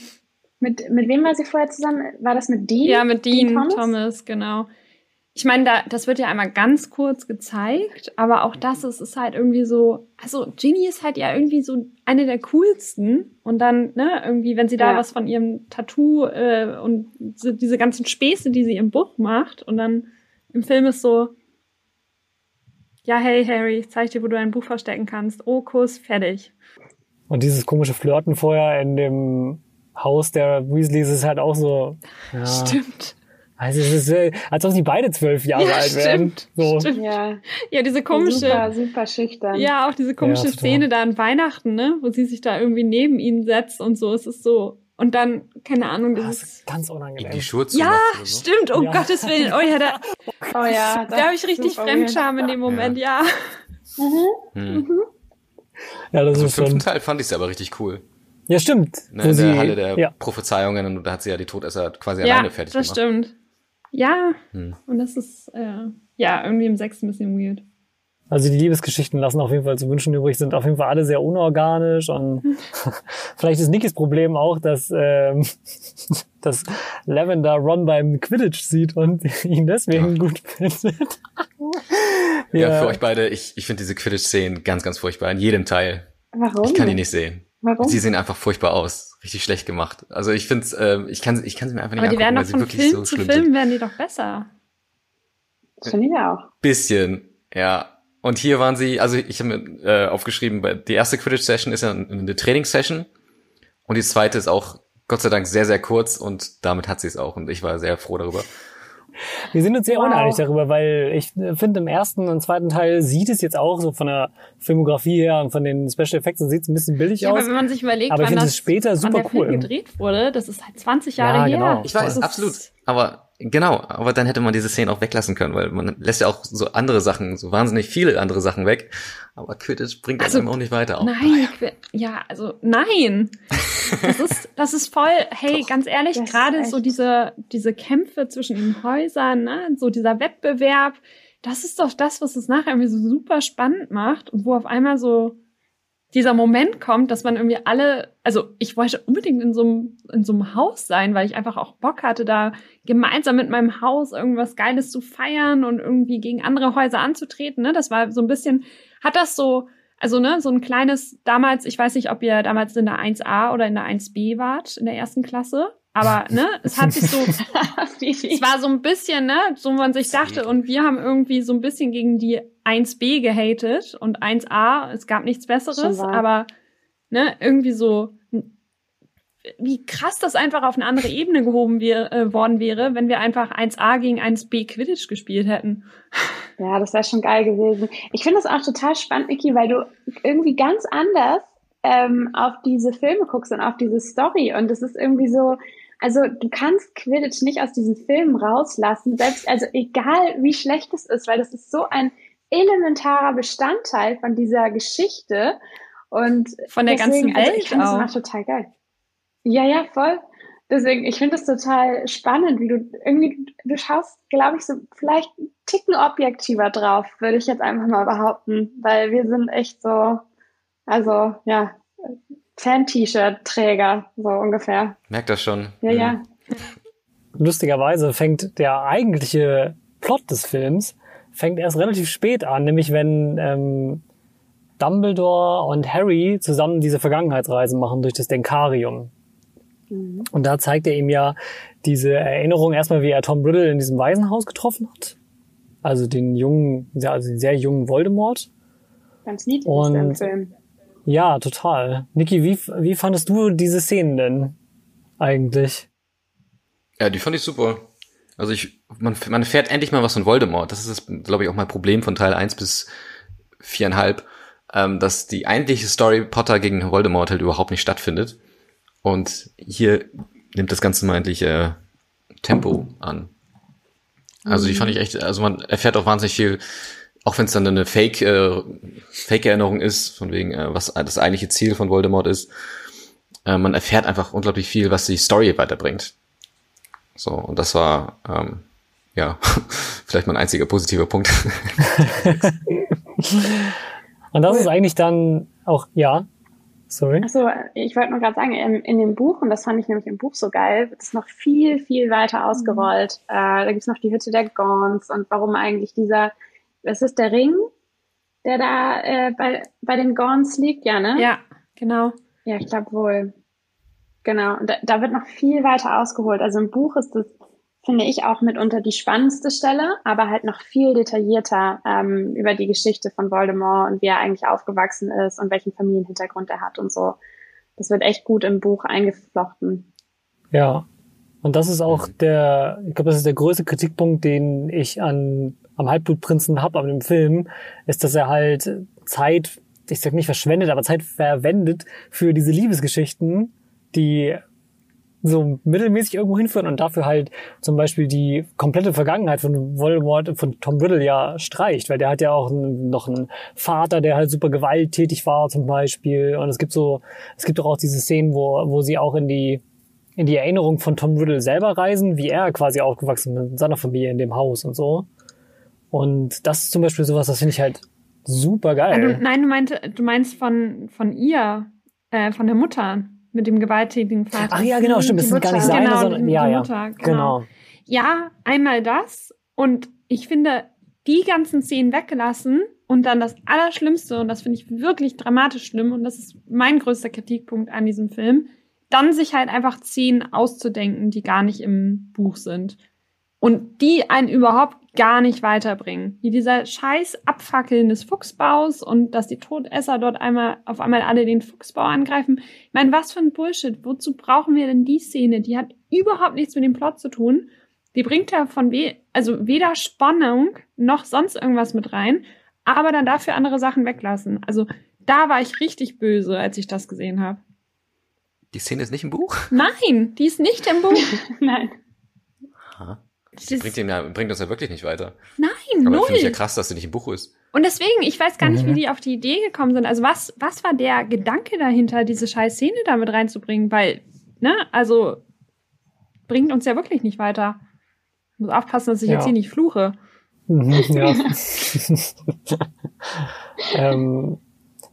S3: Mit, mit wem war sie vorher zusammen? War das mit Dean?
S4: Ja, mit Dean, Dean Thomas? Thomas? genau. Ich meine, da, das wird ja einmal ganz kurz gezeigt, aber auch das ist, ist halt irgendwie so, also Ginny ist halt ja irgendwie so eine der coolsten und dann, ne, irgendwie, wenn sie da ja. was von ihrem Tattoo äh, und diese ganzen Späße, die sie im Buch macht und dann im Film ist so, ja, hey Harry, ich zeig dir, wo du ein Buch verstecken kannst. Oh, Kuss, fertig.
S1: Und dieses komische Flirten vorher in dem Haus der Weasleys ist halt auch so.
S4: Ja. Stimmt.
S1: Also es ist, äh, als ob sie beide zwölf Jahre ja, alt wären.
S4: So. Stimmt. Ja. ja, diese komische.
S3: Super, super schüchtern.
S4: Ja, auch diese komische ja, Szene da an Weihnachten, ne? Wo sie sich da irgendwie neben ihn setzt und so. Es ist so. Und dann, keine Ahnung, das, das ist
S1: ganz unangenehm.
S2: Die Schuhe
S4: Ja, so. stimmt, um ja. Gottes Willen. Oh ja, da, *laughs* oh, ja, da habe ich richtig Fremdscham in dem Moment, ja. Mhm.
S2: Hm. Mhm. Ja, das also ist Im fünften Teil fand ich es aber richtig cool.
S1: Ja, stimmt.
S2: Ne, in der Halle der ja. Prophezeiungen und da hat sie ja die Todesser quasi ja, alleine fertig
S4: das gemacht. das stimmt. Ja, hm. und das ist äh, ja irgendwie im sechsten ein bisschen weird.
S1: Also die Liebesgeschichten lassen auf jeden Fall zu wünschen übrig, sind auf jeden Fall alle sehr unorganisch und *laughs* *laughs* vielleicht ist Nikis Problem auch, dass, ähm, *laughs* dass Lavender Ron beim Quidditch sieht und ihn deswegen ja. gut findet.
S2: ja. ja, für euch beide, ich, ich finde diese Quidditch-Szenen ganz, ganz furchtbar in jedem Teil.
S3: Warum?
S2: Ich kann die nicht sehen.
S3: Warum?
S2: Sie sehen einfach furchtbar aus. Richtig schlecht gemacht. Also ich finde ähm, ich kann ich kann sie mir einfach nicht
S4: Aber die werden doch von Film so zu Film sind. werden die doch besser.
S3: Das finde ich auch.
S2: Bisschen, ja. Und hier waren sie, also ich habe mir äh, aufgeschrieben, die erste Quidditch-Session ist ja eine Trainingssession und die zweite ist auch Gott sei Dank sehr, sehr kurz und damit hat sie es auch und ich war sehr froh darüber. *laughs*
S1: Wir sind uns sehr wow. uneinig darüber, weil ich finde, im ersten und zweiten Teil sieht es jetzt auch so von der Filmografie her und von den Special Effects sieht es ein bisschen billig ja, aus.
S4: Aber wenn man sich überlegt,
S1: aber ich finde es später super cool.
S4: Film gedreht wurde, das ist halt 20 Jahre ja, genau. her.
S2: Ich weiß, absolut. Aber Genau, aber dann hätte man diese Szene auch weglassen können, weil man lässt ja auch so andere Sachen, so wahnsinnig viele andere Sachen weg. Aber Quidditch bringt also, einem auch nicht weiter. Auch.
S4: Nein, ja, also nein. Das ist, das ist voll, hey, Doch, ganz ehrlich, gerade so diese, diese Kämpfe zwischen den Häusern, ne, so dieser Wettbewerb, das ist doch das, was es nachher irgendwie so super spannend macht und wo auf einmal so dieser Moment kommt, dass man irgendwie alle, also ich wollte unbedingt in so einem, in so einem Haus sein, weil ich einfach auch Bock hatte, da gemeinsam mit meinem Haus irgendwas Geiles zu feiern und irgendwie gegen andere Häuser anzutreten. Ne? Das war so ein bisschen, hat das so, also ne, so ein kleines, damals, ich weiß nicht, ob ihr damals in der 1a oder in der 1b wart, in der ersten Klasse. Aber *laughs* ne, es hat sich so, *laughs* es war so ein bisschen, ne, so man sich dachte, und wir haben irgendwie so ein bisschen gegen die 1b gehatet und 1a, es gab nichts Besseres, aber ne, irgendwie so, wie krass das einfach auf eine andere Ebene gehoben wir, äh, worden wäre, wenn wir einfach 1a gegen 1b Quidditch gespielt hätten.
S3: Ja, das wäre schon geil gewesen. Ich finde das auch total spannend, Niki, weil du irgendwie ganz anders ähm, auf diese Filme guckst und auf diese Story und es ist irgendwie so, also du kannst Quidditch nicht aus diesen Filmen rauslassen, selbst, also egal wie schlecht es ist, weil das ist so ein elementarer Bestandteil von dieser Geschichte und
S4: von der
S3: deswegen,
S4: ganzen Welt
S3: also ich finde
S4: das
S3: total geil. Ja, ja, voll. Deswegen, ich finde es total spannend, wie du irgendwie, du schaust, glaube ich, so vielleicht einen Ticken objektiver drauf, würde ich jetzt einfach mal behaupten, weil wir sind echt so, also ja, Fan-T-Shirt-Träger, so ungefähr.
S2: Merkt das schon.
S3: Ja, ja. Mhm.
S1: Lustigerweise fängt der eigentliche Plot des Films fängt erst relativ spät an, nämlich wenn ähm, Dumbledore und Harry zusammen diese Vergangenheitsreisen machen durch das Denkarium. Mhm. Und da zeigt er ihm ja diese Erinnerung erstmal, wie er Tom Riddle in diesem Waisenhaus getroffen hat. Also den jungen, also den sehr jungen Voldemort.
S3: Ganz niedlich und, ist der Film.
S1: Ja, total. Niki, wie, wie fandest du diese Szenen denn eigentlich?
S2: Ja, die fand ich super. Also ich, man, man erfährt endlich mal was von Voldemort. Das ist, glaube ich, auch mein Problem von Teil 1 bis 4,5, ähm, dass die eigentliche Story Potter gegen Voldemort halt überhaupt nicht stattfindet. Und hier nimmt das Ganze mal endlich äh, Tempo an. Also die fand ich echt, also man erfährt auch wahnsinnig viel auch wenn es dann eine Fake, äh, Fake-Erinnerung ist, von wegen, äh, was das eigentliche Ziel von Voldemort ist, äh, man erfährt einfach unglaublich viel, was die Story weiterbringt. So, und das war, ähm, ja, *laughs* vielleicht mein einziger positiver Punkt. *laughs*
S1: und das ist eigentlich dann auch, ja. Sorry.
S3: Achso, ich wollte nur gerade sagen, in, in, dem Buch, und das fand ich nämlich im Buch so geil, wird es noch viel, viel weiter ausgerollt. Mhm. Äh, da gibt's noch die Hütte der Gorns und warum eigentlich dieser, das ist der Ring, der da äh, bei, bei den Gorns liegt, ja, ne?
S4: Ja, genau.
S3: Ja, ich glaube wohl. Genau. Und da, da wird noch viel weiter ausgeholt. Also im Buch ist das finde ich auch mitunter die spannendste Stelle, aber halt noch viel detaillierter ähm, über die Geschichte von Voldemort und wie er eigentlich aufgewachsen ist und welchen Familienhintergrund er hat und so. Das wird echt gut im Buch eingeflochten.
S1: Ja. Und das ist auch der, ich glaube, das ist der größte Kritikpunkt, den ich an am Halbblutprinzen habe, an dem Film, ist, dass er halt Zeit, ich sag nicht verschwendet, aber Zeit verwendet für diese Liebesgeschichten, die so mittelmäßig irgendwo hinführen und dafür halt zum Beispiel die komplette Vergangenheit von Voldemort, von Tom Riddle ja streicht, weil der hat ja auch noch einen Vater, der halt super gewalttätig war zum Beispiel und es gibt so, es gibt auch diese Szenen, wo, wo sie auch in die in die Erinnerung von Tom Riddle selber reisen, wie er quasi aufgewachsen ist mit seiner Familie in dem Haus und so. Und das ist zum Beispiel sowas, das finde ich halt super geil.
S4: Also, nein, du meinst, du meinst von, von ihr, äh, von der Mutter mit dem gewalttätigen Vater.
S1: Ach ja, genau, stimmt. Das sind gar nicht seine, genau, sondern ja, ja.
S4: Mutter, genau. genau. Ja, einmal das. Und ich finde, die ganzen Szenen weggelassen und dann das Allerschlimmste, und das finde ich wirklich dramatisch schlimm, und das ist mein größter Kritikpunkt an diesem Film, dann sich halt einfach Szenen auszudenken, die gar nicht im Buch sind. Und die einen überhaupt gar nicht weiterbringen. Wie dieser scheiß Abfackeln des Fuchsbaus und dass die Todesser dort einmal auf einmal alle den Fuchsbau angreifen. Ich meine, was für ein Bullshit. Wozu brauchen wir denn die Szene? Die hat überhaupt nichts mit dem Plot zu tun. Die bringt ja von we also weder Spannung noch sonst irgendwas mit rein, aber dann dafür andere Sachen weglassen. Also da war ich richtig böse, als ich das gesehen habe.
S2: Die Szene ist nicht im Buch?
S4: Nein, die ist nicht im Buch. *laughs*
S3: Nein.
S2: Das bringt, ihn ja, bringt uns ja wirklich nicht weiter.
S4: Nein,
S2: Aber
S4: null.
S2: finde ich ja krass, dass sie nicht im Buch ist.
S4: Und deswegen, ich weiß gar nicht, wie mhm. die auf die Idee gekommen sind. Also was, was war der Gedanke dahinter, diese scheiß Szene da mit reinzubringen? Weil, ne, also bringt uns ja wirklich nicht weiter. Ich muss aufpassen, dass ich ja. jetzt hier nicht fluche.
S1: Mhm, *laughs* ja. *laughs* ähm,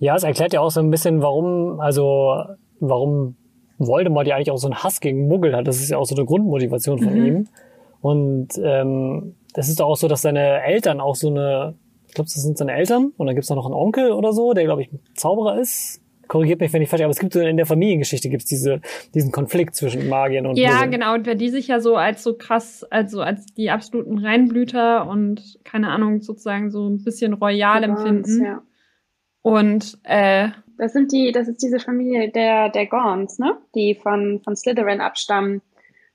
S1: ja, es erklärt ja auch so ein bisschen, warum, also warum Voldemort ja eigentlich auch so einen Hass gegen Muggel hat. Das ist ja auch so eine Grundmotivation von mhm. ihm. Und ähm, das ist auch so, dass seine Eltern auch so eine, ich glaube, das sind seine Eltern und dann gibt's da noch einen Onkel oder so, der, glaube ich, Zauberer ist. Korrigiert mich, wenn ich falsch, aber es gibt so in der Familiengeschichte gibt's diese, diesen Konflikt zwischen Magiern und
S4: Ja, Bösen. genau, und wer die sich ja so als so krass, also als die absoluten Reinblüter und keine Ahnung, sozusagen so ein bisschen royal die empfinden. ja. Und äh,
S3: das sind die, das ist diese Familie der, der Gorns, ne? Die von, von Slytherin abstammen.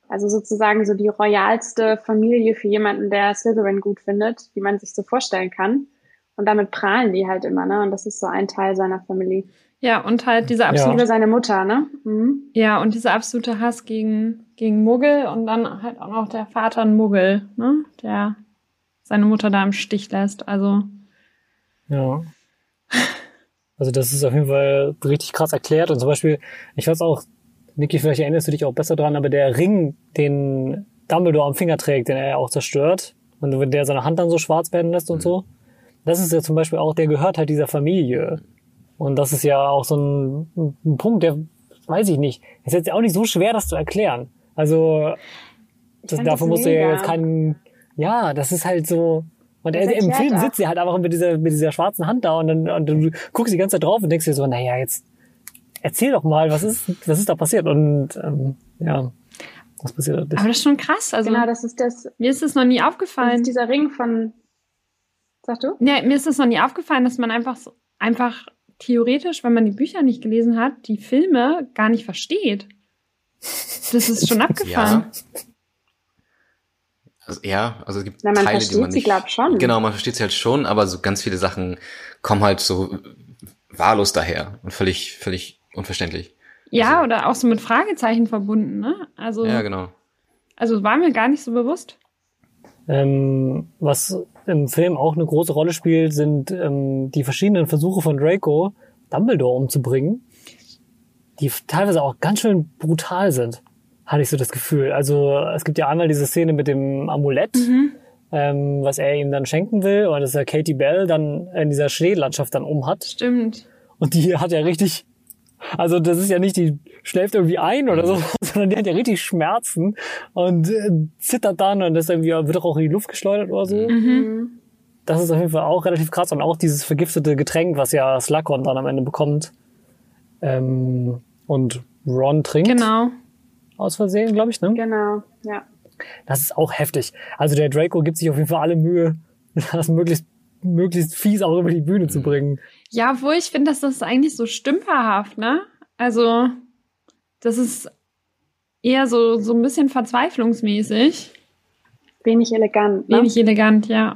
S3: Also sozusagen so die royalste Familie für jemanden, der Slytherin gut findet, wie man sich so vorstellen kann. Und damit prahlen die halt immer, ne? Und das ist so ein Teil seiner Familie.
S4: Ja, und halt dieser absolute.
S3: Ja. seine Mutter, ne? Mhm.
S4: Ja, und dieser absolute Hass gegen, gegen Muggel und dann halt auch noch der Vater ein Muggel, ne? Der seine Mutter da im Stich lässt. Also.
S1: Ja. Also das ist auf jeden Fall richtig krass erklärt. Und zum Beispiel, ich weiß auch, Niki, vielleicht erinnerst du dich auch besser dran, aber der Ring, den Dumbledore am Finger trägt, den er ja auch zerstört, und wenn der seine Hand dann so schwarz werden lässt und mhm. so, das ist ja zum Beispiel auch, der gehört halt dieser Familie. Und das ist ja auch so ein, ein Punkt, der, weiß ich nicht, ist jetzt auch nicht so schwer, das zu erklären. Also, das, dafür musst du ja jetzt keinen, ja, das ist halt so, und er, im Film sitzt er halt einfach mit dieser, mit dieser schwarzen Hand da und dann, und du guckst die ganze Zeit drauf und denkst dir so, naja, jetzt, erzähl doch mal, was ist, was ist da passiert? Und ähm, ja, was passiert
S4: da? Aber das ist schon krass. Also
S3: genau, das ist das.
S4: Mir ist es noch nie aufgefallen. Das
S3: ist dieser Ring von. Sagst du?
S4: Ja, mir ist es noch nie aufgefallen, dass man einfach so, einfach theoretisch, wenn man die Bücher nicht gelesen hat, die Filme gar nicht versteht. Das ist schon abgefahren.
S2: Ja. Also, ja, also es gibt
S3: Na,
S2: Teile, die man
S3: nicht. Sie, schon.
S2: Genau, man versteht sie halt schon, aber so ganz viele Sachen kommen halt so wahllos daher und völlig, völlig unverständlich.
S4: Ja, also, oder auch so mit Fragezeichen verbunden, ne? Also,
S2: ja, genau.
S4: Also war mir gar nicht so bewusst.
S1: Ähm, was im Film auch eine große Rolle spielt, sind ähm, die verschiedenen Versuche von Draco, Dumbledore umzubringen, die teilweise auch ganz schön brutal sind, hatte ich so das Gefühl. Also es gibt ja einmal diese Szene mit dem Amulett, mhm. ähm, was er ihm dann schenken will, und dass er Katie Bell dann in dieser Schneelandschaft dann um hat.
S4: Stimmt.
S1: Und die hat er richtig Also das ist ja nicht, die schläft irgendwie ein oder so, *laughs* sondern die hat ja richtig Schmerzen und äh, zittert dann und das irgendwie wird auch in die Luft geschleudert oder so.
S4: Mhm.
S1: Das ist auf jeden Fall auch relativ krass und auch dieses vergiftete Getränk, was ja Slughorn dann am Ende bekommt. Ähm, und Ron trinkt.
S4: Genau.
S1: Aus Versehen, glaube ich, ne?
S3: Genau, ja.
S1: Das ist auch heftig. Also der Draco gibt sich auf jeden Fall alle Mühe, *laughs* das möglichst, möglichst fies auch über die Bühne zu bringen.
S4: Ja, wo ich finde, dass das ist eigentlich so stümperhaft, ne? Also, das ist eher so, so ein bisschen verzweiflungsmäßig.
S3: Wenig elegant,
S4: ne? Wenig elegant, ja.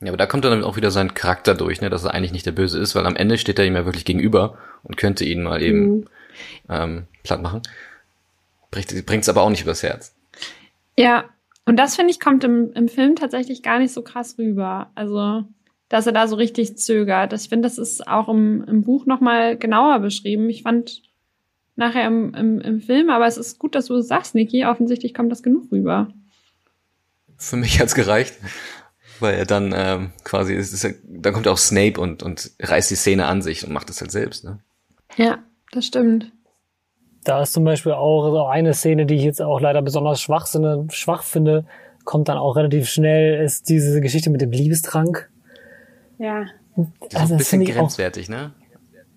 S2: Ja, aber da kommt dann auch wieder sein Charakter durch, ne, dass er eigentlich nicht der Böse ist, weil am Ende steht er ihm ja wirklich gegenüber und könnte ihn mal eben mhm. ähm, platt machen. Bringt es aber auch nicht übers Herz.
S4: Ja, und das finde ich kommt im, im Film tatsächlich gar nicht so krass rüber. Also, dass er da so richtig zögert. Ich finde, das ist auch im, im Buch nochmal genauer beschrieben. Ich fand nachher im, im, im Film, aber es ist gut, dass du es sagst, Niki. Offensichtlich kommt das genug rüber.
S2: Für mich hat's gereicht weil er dann ähm, quasi, ist, ist, dann kommt auch Snape und, und reißt die Szene an sich und macht es halt selbst. Ne?
S4: Ja, das stimmt.
S1: Da ist zum Beispiel auch so eine Szene, die ich jetzt auch leider besonders schwach, schwach finde, kommt dann auch relativ schnell, ist diese Geschichte mit dem Liebestrank.
S3: Ja.
S2: Das ist also, ein bisschen grenzwertig, ne?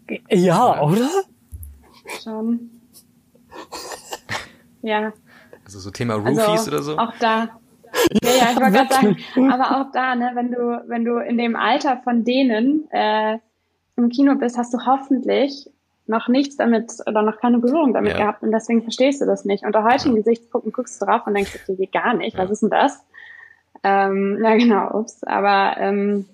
S1: Ja, ja, oder?
S3: Schon. *laughs* ja.
S2: Also so Thema Roofies also, oder so?
S3: Auch da, ja, ja, ich wollte gerade sagen, aber auch da, ne, wenn du, wenn du in dem Alter von denen äh, im Kino bist, hast du hoffentlich noch nichts damit oder noch keine Berührung damit ja. gehabt und deswegen verstehst du das nicht. Unter heutigen ja. Gesichtspunkten guckst du drauf und denkst, okay, geht gar nicht, ja. was ist denn das? Ähm, ja, genau, ups. Aber ähm,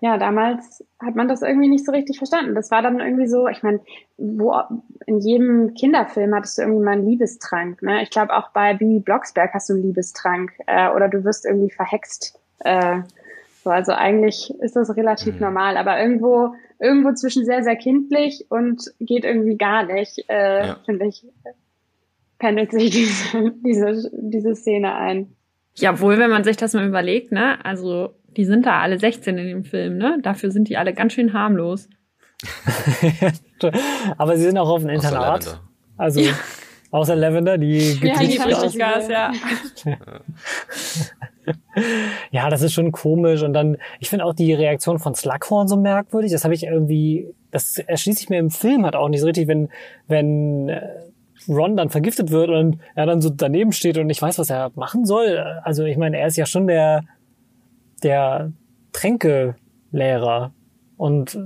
S3: ja, damals hat man das irgendwie nicht so richtig verstanden. Das war dann irgendwie so, ich meine, wo in jedem Kinderfilm hattest du irgendwie mal einen Liebestrank. Ne? Ich glaube auch bei Bibi Blocksberg hast du einen Liebestrank äh, oder du wirst irgendwie verhext. Äh, so, also eigentlich ist das relativ mhm. normal, aber irgendwo irgendwo zwischen sehr sehr kindlich und geht irgendwie gar nicht, äh, ja. finde ich, pendelt sich diese, *laughs* diese diese Szene ein.
S4: Ja, wohl, wenn man sich das mal überlegt, ne? Also die sind da alle 16 in dem Film, ne? Dafür sind die alle ganz schön harmlos. *laughs*
S1: Aber sie sind auch auf dem Internat. Also ja. außer Lavender, die
S4: gibt ja, die richtig Gas, ja. *laughs*
S1: ja, das ist schon komisch. Und dann, ich finde auch die Reaktion von Slughorn so merkwürdig. Das habe ich irgendwie, das erschließt sich mir im Film halt auch nicht so richtig, wenn, wenn äh, Ron dann vergiftet wird und er dann so daneben steht und ich weiß, was er machen soll. Also ich meine, er ist ja schon der der Tränkelehrer und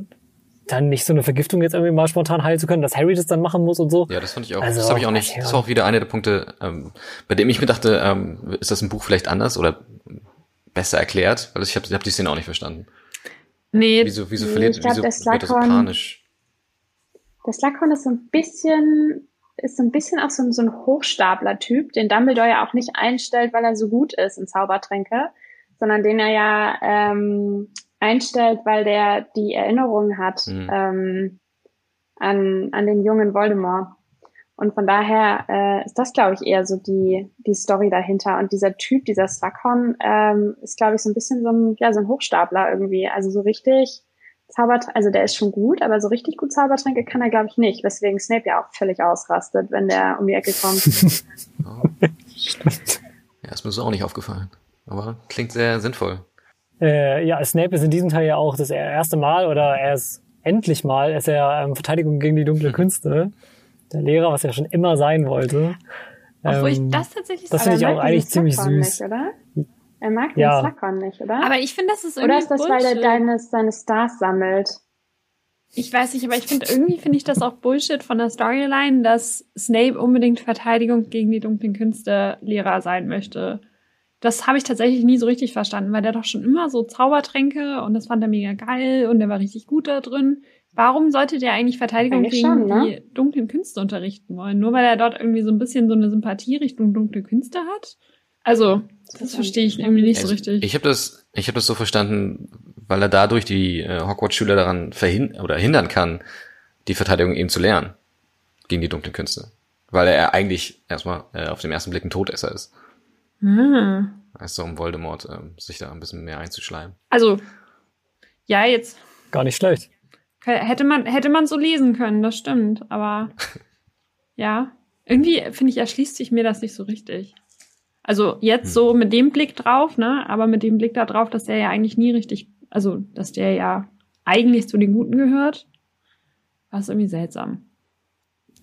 S1: dann nicht so eine Vergiftung jetzt irgendwie mal spontan heilen zu können, dass Harry das dann machen muss und so.
S2: Ja, das fand ich auch. Also, das habe ich auch nicht. Das war auch wieder einer der Punkte, ähm, bei dem ich mir dachte, ähm, ist das im Buch vielleicht anders oder besser erklärt, weil ich habe hab die Szene auch nicht verstanden.
S4: Nee.
S2: Wieso, wieso verliert, glaub, wieso wird er so panisch?
S3: Das Slughorn ist so ein bisschen, ist so ein bisschen auch so, so ein Hochstapler-Typ, den Dumbledore ja auch nicht einstellt, weil er so gut ist in Zaubertränke, sondern den er ja ähm, einstellt, weil der die Erinnerung hat mhm. ähm, an, an den jungen Voldemort. Und von daher äh, ist das, glaube ich, eher so die, die Story dahinter. Und dieser Typ, dieser Slughorn, ähm, ist, glaube ich, so ein bisschen so ein, ja, so ein Hochstapler irgendwie. Also so richtig Zaubertränke, also der ist schon gut, aber so richtig gut Zaubertränke kann er, glaube ich, nicht. Weswegen Snape ja auch völlig ausrastet, wenn der um die Ecke kommt.
S2: oh. *laughs* ja, *laughs* ist mir so auch nicht aufgefallen. Aber klingt sehr sinnvoll.
S1: Äh, ja, Snape ist in diesem Teil ja auch das erste Mal oder er ist endlich mal, ist er ähm, Verteidigung gegen die dunkle *laughs* Künste. Der Lehrer, was er schon immer sein wollte.
S4: Obwohl ähm, ich das tatsächlich
S1: Das finde ich auch eigentlich ziemlich süß. Nicht,
S3: oder? Er mag den ja. Slughorn nicht, oder?
S4: Aber ich finde, das ist irgendwie
S3: Oder ist das,
S4: Bullshit.
S3: weil er deine, seine Stars sammelt?
S4: Ich weiß nicht, aber ich finde, irgendwie finde ich das auch Bullshit von der Storyline, dass Snape unbedingt Verteidigung gegen die dunklen Künste Lehrer sein möchte das habe ich tatsächlich nie so richtig verstanden, weil der doch schon immer so Zaubertränke und das fand er mega geil und der war richtig gut da drin. Warum sollte der eigentlich Verteidigung eigentlich gegen schon, ne? die dunklen Künste unterrichten wollen? Nur weil er dort irgendwie so ein bisschen so eine Sympathie Richtung dunkle Künste hat? Also, das, das verstehe ich irgendwie nicht so richtig.
S2: Ich habe das, ich habe das so verstanden, weil er dadurch die äh, Hogwarts-Schüler daran verhindern oder hindern kann, die Verteidigung eben zu lernen gegen die dunklen Künste, weil er eigentlich erstmal äh, auf den ersten Blick ein Todesser ist.
S4: Ah.
S2: Also um Voldemort ähm, sich da ein bisschen mehr einzuschleimen.
S4: Also, ja, jetzt.
S1: Gar nicht schlecht.
S4: Hätte man, hätte man so lesen können, das stimmt. Aber *laughs* ja, irgendwie finde ich, erschließt sich mir das nicht so richtig. Also jetzt hm. so mit dem Blick drauf, ne? Aber mit dem Blick da drauf, dass der ja eigentlich nie richtig, also dass der ja eigentlich zu den Guten gehört, war es irgendwie seltsam.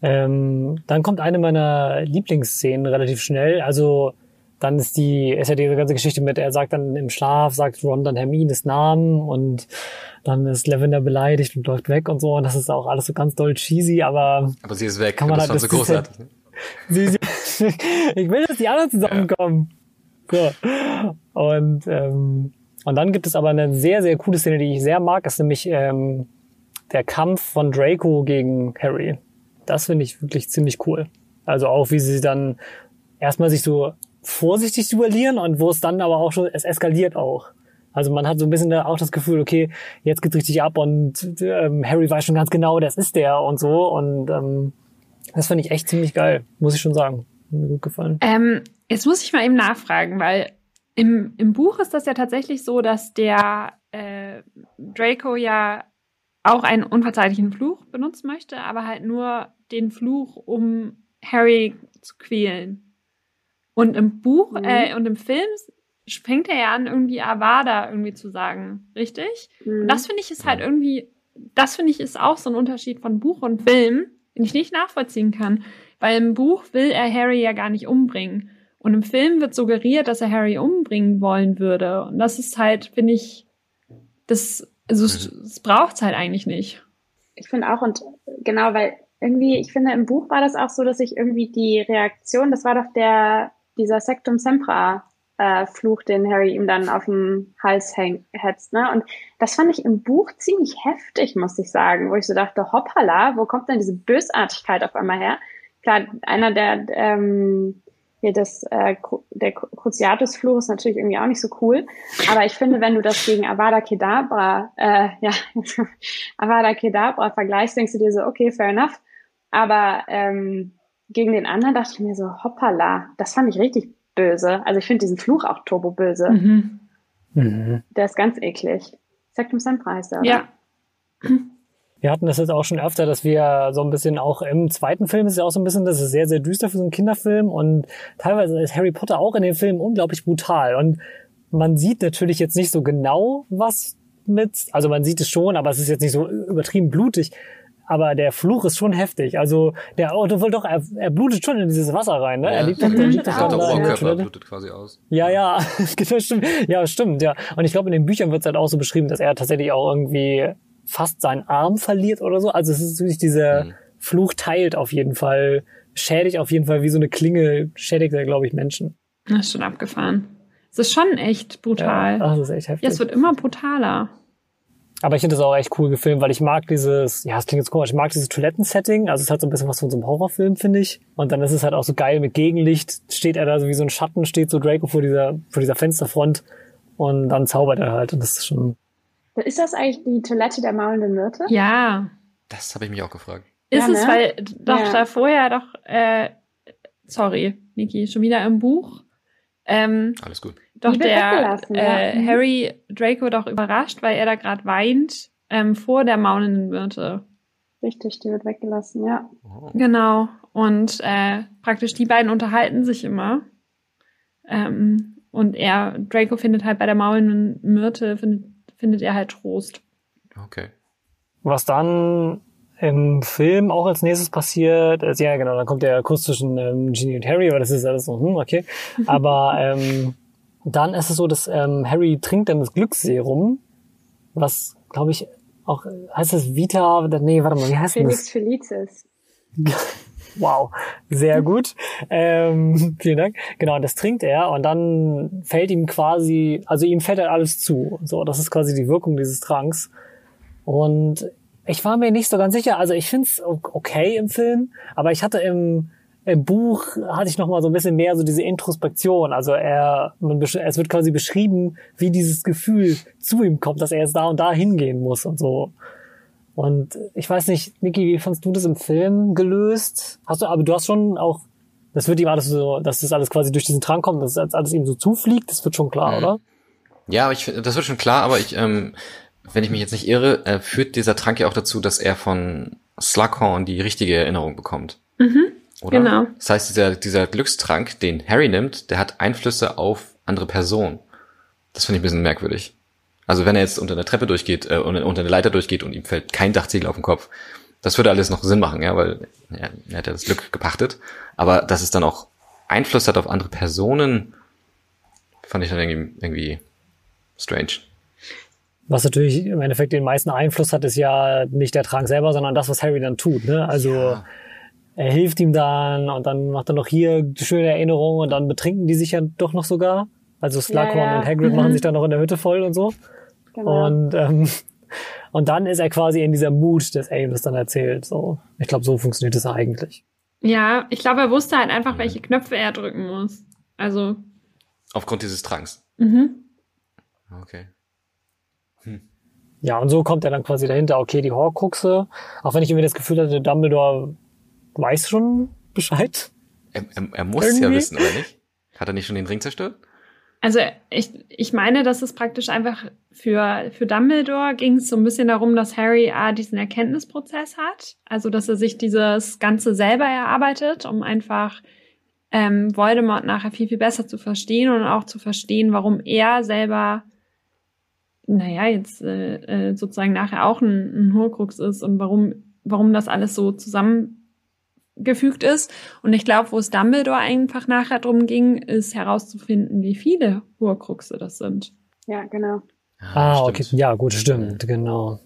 S1: Ähm, dann kommt eine meiner Lieblingsszenen relativ schnell. Also dann ist die, ist ja diese ganze Geschichte mit, er sagt dann im Schlaf, sagt Ron dann Hermines Namen und dann ist Lavender beleidigt und läuft weg und so. Und das ist auch alles so ganz doll cheesy, aber.
S2: Aber sie ist weg.
S1: Kann man das halt, so großartig. Halt, *laughs* sie, sie, ich will, dass die anderen zusammenkommen. Ja. So. Und, ähm, und dann gibt es aber eine sehr, sehr coole Szene, die ich sehr mag, ist nämlich ähm, der Kampf von Draco gegen Harry. Das finde ich wirklich ziemlich cool. Also auch, wie sie dann erstmal sich so vorsichtig duellieren und wo es dann aber auch schon, es eskaliert auch. Also man hat so ein bisschen auch das Gefühl, okay, jetzt geht's richtig ab und ähm, Harry weiß schon ganz genau, das ist der und so. Und ähm, das fand ich echt ziemlich geil, muss ich schon sagen. Mir gut gefallen.
S4: Ähm, jetzt muss ich mal eben nachfragen, weil im, im Buch ist das ja tatsächlich so, dass der äh, Draco ja auch einen unverzeihlichen Fluch benutzen möchte, aber halt nur den Fluch, um Harry zu quälen. Und im Buch mhm. äh, und im Film fängt er ja an, irgendwie Avada irgendwie zu sagen, richtig? Mhm. Und das finde ich ist halt irgendwie, das finde ich ist auch so ein Unterschied von Buch und Film, den ich nicht nachvollziehen kann. Weil im Buch will er Harry ja gar nicht umbringen. Und im Film wird suggeriert, dass er Harry umbringen wollen würde. Und das ist halt, finde ich, das, also es, mhm. es braucht halt eigentlich nicht.
S3: Ich finde auch, und genau, weil irgendwie, ich finde, im Buch war das auch so, dass ich irgendwie die Reaktion, das war doch der, dieser Sectum Sempra äh, Fluch, den Harry ihm dann auf dem Hals hetzt. Ne? Und das fand ich im Buch ziemlich heftig, muss ich sagen, wo ich so dachte, hoppala, wo kommt denn diese Bösartigkeit auf einmal her? Klar, einer der, ähm, hier das, äh, der Cruciatus-Fluch ist natürlich irgendwie auch nicht so cool. Aber ich finde, wenn du das gegen Avada Kedavra, äh, *laughs* ja, Avada Kedavra vergleichst, denkst du dir so, okay, fair enough. Aber ähm, gegen den anderen dachte ich mir so, hoppala, das fand ich richtig böse. Also ich finde diesen Fluch auch turbo böse. Mhm. Mhm. Der ist ganz eklig. Sectum Sempra heißt er, oder?
S4: Ja.
S1: Wir hatten das jetzt auch schon öfter, dass wir so ein bisschen auch im zweiten Film ist ja auch so ein bisschen, das ist sehr, sehr düster für so einen Kinderfilm und teilweise ist Harry Potter auch in den Filmen unglaublich brutal und man sieht natürlich jetzt nicht so genau, was mit, also man sieht es schon, aber es ist jetzt nicht so übertrieben blutig aber der Fluch ist schon heftig. Also der Otto will doch, er, er blutet schon in dieses Wasser rein, ne? Ja. Er liegt doch, der liegt doch *laughs*
S2: der Oberkörper blutet quasi aus.
S1: Ja, ja, das *laughs* stimmt. Ja, stimmt, ja. Und ich glaube, in den Büchern wird es halt auch so beschrieben, dass er tatsächlich auch irgendwie fast seinen Arm verliert oder so. Also es ist wirklich dieser mhm. Fluch teilt auf jeden Fall, schädigt auf jeden Fall wie so eine Klinge, schädigt er, glaube ich, Menschen.
S4: Das ist schon abgefahren. Es ist schon echt brutal.
S1: Ja, das ist echt heftig.
S4: Ja, es wird immer brutaler.
S1: Aber ich finde das auch echt cool gefilmt, weil ich mag dieses, ja, es klingt jetzt komisch, ich mag dieses Toilettensetting. Also es hat so ein bisschen was von so einem Horrorfilm, finde ich. Und dann ist es halt auch so geil mit Gegenlicht. Steht er da so wie so ein Schatten, steht so Draco vor dieser, vor dieser Fensterfront. Und dann zaubert er halt. Und das ist schon.
S3: Ist das eigentlich die Toilette der maulenden Myrte?
S4: Ja.
S2: Das habe ich mich auch gefragt.
S4: Ist ja, es, ne? weil doch ja. da vorher doch, äh, sorry, Niki, schon wieder im Buch. Ähm,
S2: Alles gut
S4: doch der äh, mhm. Harry Draco doch überrascht, weil er da gerade weint ähm, vor der maulenden Myrte.
S3: Richtig, die wird weggelassen, ja.
S4: Oh. Genau. Und äh, praktisch die beiden unterhalten sich immer. Ähm, und er, Draco findet halt bei der maulenden Myrte, findet, findet er halt Trost.
S2: Okay.
S1: Was dann im Film auch als nächstes passiert, ist, ja genau, dann kommt der Kuss zwischen ähm, Ginny und Harry, aber das ist alles so, hm, okay. *laughs* Aber ähm, dann ist es so, dass ähm, Harry trinkt dann das Glücksserum, was, glaube ich, auch, heißt es Vita, nee, warte mal, wie heißt
S3: Felix
S1: das?
S3: Felicis. *laughs*
S1: wow, sehr gut. ähm, vielen Dank. Genau, das trinkt er und dann fällt ihm quasi, also ihm fällt halt alles zu. So, das ist quasi die Wirkung dieses Tranks. Und ich war mir nicht so ganz sicher. Also ich find's okay im Film, aber ich hatte im im Buch hatte ich noch mal so ein bisschen mehr so diese Introspektion. Also er, man, es wird quasi beschrieben, wie dieses Gefühl zu ihm kommt, dass er jetzt da und da hingehen muss und so. Und ich weiß nicht, Niki, wie fandst du das im Film gelöst? Hast du, aber du hast schon auch, das wird ihm alles so, dass das alles quasi durch diesen Trank kommt, dass das alles ihm so zufliegt, das wird schon klar, mhm. oder?
S2: Ja, ich, das wird schon klar, aber ich, ähm, wenn ich mich jetzt nicht irre, äh, führt dieser Trank ja auch dazu, dass er von Slughorn die richtige Erinnerung bekommt.
S4: Mhm. Oder? Genau.
S2: Das heißt, dieser, dieser Glückstrank, den Harry nimmt, der hat Einflüsse auf andere Personen. Das finde ich ein bisschen merkwürdig. Also wenn er jetzt unter einer Treppe durchgeht, äh, unter eine Leiter durchgeht und ihm fällt kein Dachziegel auf den Kopf, das würde alles noch Sinn machen, ja, weil ja, er hat ja das Glück gepachtet. Aber dass es dann auch Einfluss hat auf andere Personen, fand ich dann irgendwie, irgendwie strange.
S1: Was natürlich im Endeffekt den meisten Einfluss hat, ist ja nicht der Trank selber, sondern das, was Harry dann tut. Ne? Also ja. er hilft ihm dann und dann macht er noch hier schöne Erinnerung und dann betrinken die sich ja doch noch sogar. Also Slughorn ja, ja. und Hagrid mhm. machen sich dann noch in der Hütte voll und so. Genau. Und ähm, *laughs* und dann ist er quasi in dieser Mut, des Amos dann erzählt. So, ich glaube, so funktioniert es eigentlich.
S4: Ja, ich glaube, er wusste halt einfach, welche Knöpfe er drücken muss. Also
S2: aufgrund dieses Tranks.
S4: Mhm.
S2: Okay.
S1: Ja, und so kommt er dann quasi dahinter, okay, die Horcruxe, auch wenn ich irgendwie das Gefühl hatte, Dumbledore weiß schon Bescheid.
S2: Er, er, er muss irgendwie. ja wissen, oder nicht? Hat er nicht schon den Ring zerstört?
S4: Also ich, ich meine, dass es praktisch einfach für, für Dumbledore ging es so ein bisschen darum, dass Harry A, diesen Erkenntnisprozess hat. Also dass er sich dieses Ganze selber erarbeitet, um einfach ähm, Voldemort nachher viel, viel besser zu verstehen und auch zu verstehen, warum er selber, naja, jetzt äh, äh, sozusagen nachher auch ein, ein Horcrux ist und warum, warum das alles so zusammen gefügt ist. Und ich glaube, wo es Dumbledore einfach nachher drum ging, ist herauszufinden, wie viele Horcruxe das sind.
S3: Ja, genau.
S1: Ah, okay. Ja, gut, stimmt, genau.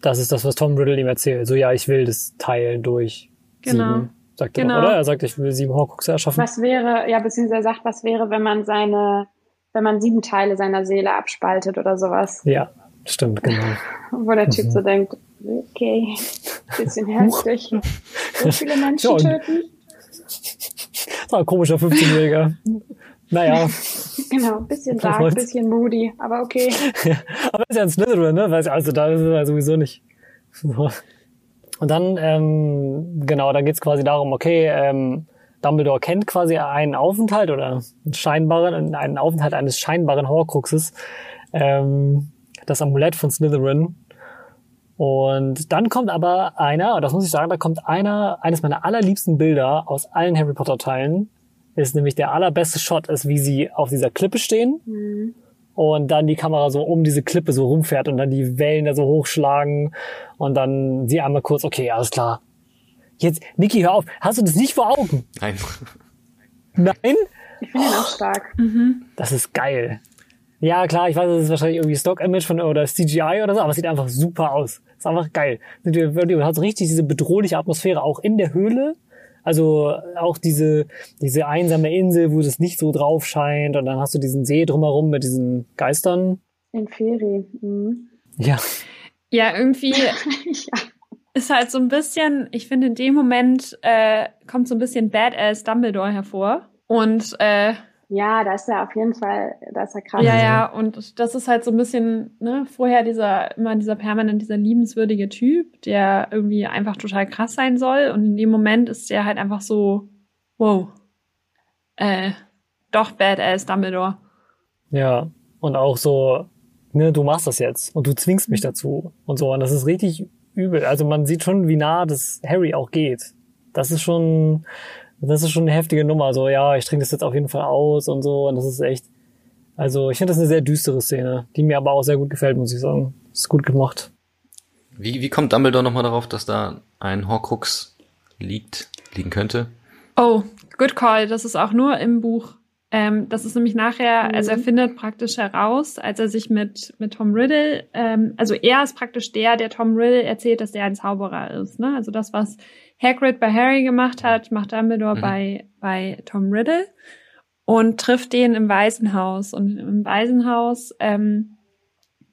S1: Das ist das, was Tom Riddle ihm erzählt. So, ja, ich will das teilen durch genau. sieben. Sagt genau. er doch, oder? Er sagt, ich will sieben Horcruxe erschaffen.
S3: Was wäre, ja, beziehungsweise er sagt, was wäre, wenn man seine, wenn man sieben Teile seiner Seele abspaltet oder sowas.
S1: Ja, stimmt, genau. *laughs*
S3: Wo der Typ mhm. so denkt, okay, bisschen heftig. So viele *laughs* Menschen ja, töten.
S1: Das war ein komischer 15-Jähriger. Naja.
S3: Genau, bisschen dark, bisschen moody, aber okay. *laughs*
S1: Ja, aber ist ja ein Slytherin, ne? Also da ist er sowieso nicht. So. Und dann, ähm, genau, da geht's quasi darum, okay, ähm, Dumbledore kennt quasi einen Aufenthalt oder einen scheinbaren, einen Aufenthalt eines scheinbaren Horcruxes. Ähm, das Amulett von Slytherin. Und dann kommt aber einer, das muss ich sagen, da kommt einer, eines meiner allerliebsten Bilder aus allen Harry Potter Teilen, ist nämlich der allerbeste Shot, ist wie sie auf dieser Klippe stehen mhm. und dann die Kamera so um diese Klippe so rumfährt und dann die Wellen da so hochschlagen und dann sie einmal kurz, okay, alles klar. Jetzt, Niki, hör auf, hast du das nicht vor Augen?
S2: Nein.
S1: Nein?
S3: Ich finde ihn auch stark.
S1: Mhm. Das ist geil. Ja, klar, ich weiß, das ist wahrscheinlich irgendwie Stock-Image von oder CGI oder so, aber es sieht einfach super aus. Ist einfach geil. Du hast richtig diese bedrohliche Atmosphäre auch in der Höhle. Also auch diese, diese einsame Insel, wo das nicht so drauf scheint und dann hast du diesen See drumherum mit diesen Geistern.
S3: In Ferien. Mhm.
S1: Ja.
S4: Ja, irgendwie *laughs* ja. Ist halt so ein bisschen, ich finde in dem Moment äh, kommt so ein bisschen Badass Dumbledore hervor. Und äh,
S3: ja, da ist er auf jeden Fall, da ist er krass.
S4: Ja, ja, und das ist halt so ein bisschen, ne, vorher dieser, immer dieser permanent, dieser liebenswürdige Typ, der irgendwie einfach total krass sein soll. Und in dem Moment ist der halt einfach so, wow, äh, doch badass Dumbledore.
S1: Ja, und auch so, ne, du machst das jetzt und du zwingst mich dazu und so. Und das ist richtig übel. Also man sieht schon, wie nah das Harry auch geht. Das ist schon, das ist schon eine heftige Nummer. So, ja, ich trinke das jetzt auf jeden Fall aus und so. Und das ist echt, also ich finde das eine sehr düstere Szene, die mir aber auch sehr gut gefällt, muss ich sagen. Das ist gut gemacht.
S2: Wie, wie kommt Dumbledore nochmal darauf, dass da ein Horcrux liegt, liegen könnte?
S4: Oh, good call. Das ist auch nur im Buch. Ähm, das ist nämlich nachher, mhm. also er findet praktisch heraus, als er sich mit, mit Tom Riddle, ähm, also er ist praktisch der, der Tom Riddle erzählt, dass er ein Zauberer ist. Ne? Also das, was Hagrid bei Harry gemacht hat, macht Dumbledore mhm. bei, bei Tom Riddle und trifft den im Waisenhaus. Und im Waisenhaus ähm,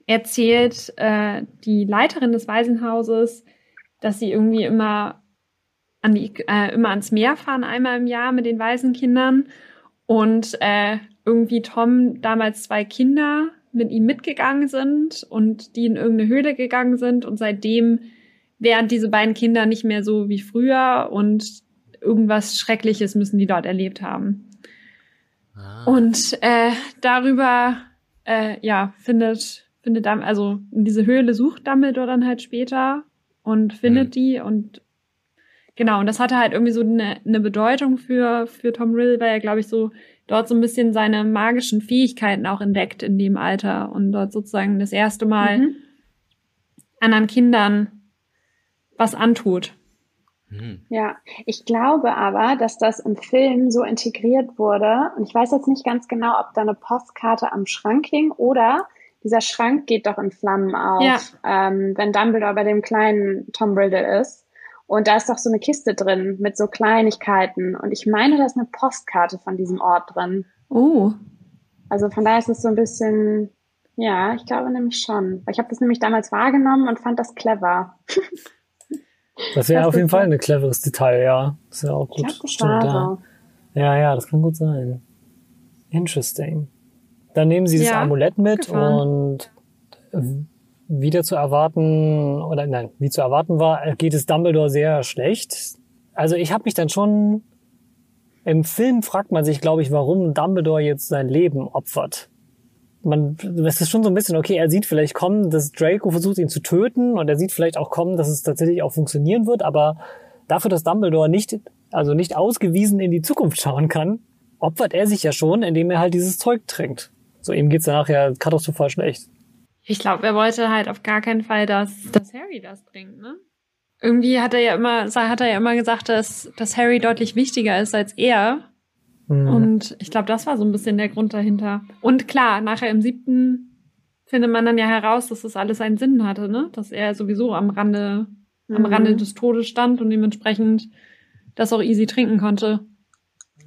S4: erzählt äh, die Leiterin des Waisenhauses, dass sie irgendwie immer an die, äh, immer ans Meer fahren, einmal im Jahr mit den Waisenkindern. Und äh, irgendwie Tom damals zwei Kinder mit ihm mitgegangen sind und die in irgendeine Höhle gegangen sind und seitdem wären diese beiden Kinder nicht mehr so wie früher und irgendwas Schreckliches müssen die dort erlebt haben. Ah. Und äh, darüber äh, ja findet findet dann, also in diese Höhle sucht Dumbledore dann halt später und findet mhm. die und genau, und das hatte halt irgendwie so eine, eine Bedeutung für, für Tom Riddle, weil er, glaube ich, so dort so ein bisschen seine magischen Fähigkeiten auch entdeckt in dem Alter und dort sozusagen das erste Mal mhm. anderen Kindern was antut.
S3: Mhm. Ja, ich glaube aber, dass das im Film so integriert wurde. Und ich weiß jetzt nicht ganz genau, ob da eine Postkarte am Schrank hing oder dieser Schrank geht doch in Flammen auf, ja. ähm, wenn Dumbledore bei dem kleinen Tom Riddle ist. Und da ist doch so eine Kiste drin mit so Kleinigkeiten. Und ich meine, da ist eine Postkarte von diesem Ort drin.
S4: Oh.
S3: Also von daher ist es so ein bisschen, ja, ich glaube nämlich schon. Ich habe das nämlich damals wahrgenommen und fand das clever. *laughs*
S1: Das wäre auf jeden Fall ein cleveres Detail, ja. Das wäre auch gut. Ich
S3: glaub, das Stimmt,
S1: ja. ja, ja, das kann gut sein. Interesting. Dann nehmen sie ja, das Amulett mit gefahren. und wieder zu erwarten, oder nein, wie zu erwarten war, geht es Dumbledore sehr schlecht. Also ich habe mich dann schon im Film fragt man sich, glaube ich, warum Dumbledore jetzt sein Leben opfert man, es ist schon so ein bisschen, okay, er sieht vielleicht kommen, dass Draco versucht, ihn zu töten und er sieht vielleicht auch kommen, dass es tatsächlich auch funktionieren wird, aber dafür, dass Dumbledore nicht, also nicht ausgewiesen in die Zukunft schauen kann, opfert er sich ja schon, indem er halt dieses Zeug trinkt. So, ihm geht's danach ja katastrophal schlecht.
S4: Ich glaube, er wollte halt auf gar keinen Fall, dass, dass Harry das trinkt, ne? Irgendwie hat er ja immer, hat er ja immer gesagt, dass, dass Harry deutlich wichtiger ist als er. Mhm. Und ich glaube, das war so ein bisschen der Grund dahinter. Und klar, nachher im siebten findet man dann ja heraus, dass das alles einen Sinn hatte, ne? Dass er sowieso am Rande, mhm. am Rande des Todes stand und dementsprechend das auch easy trinken konnte.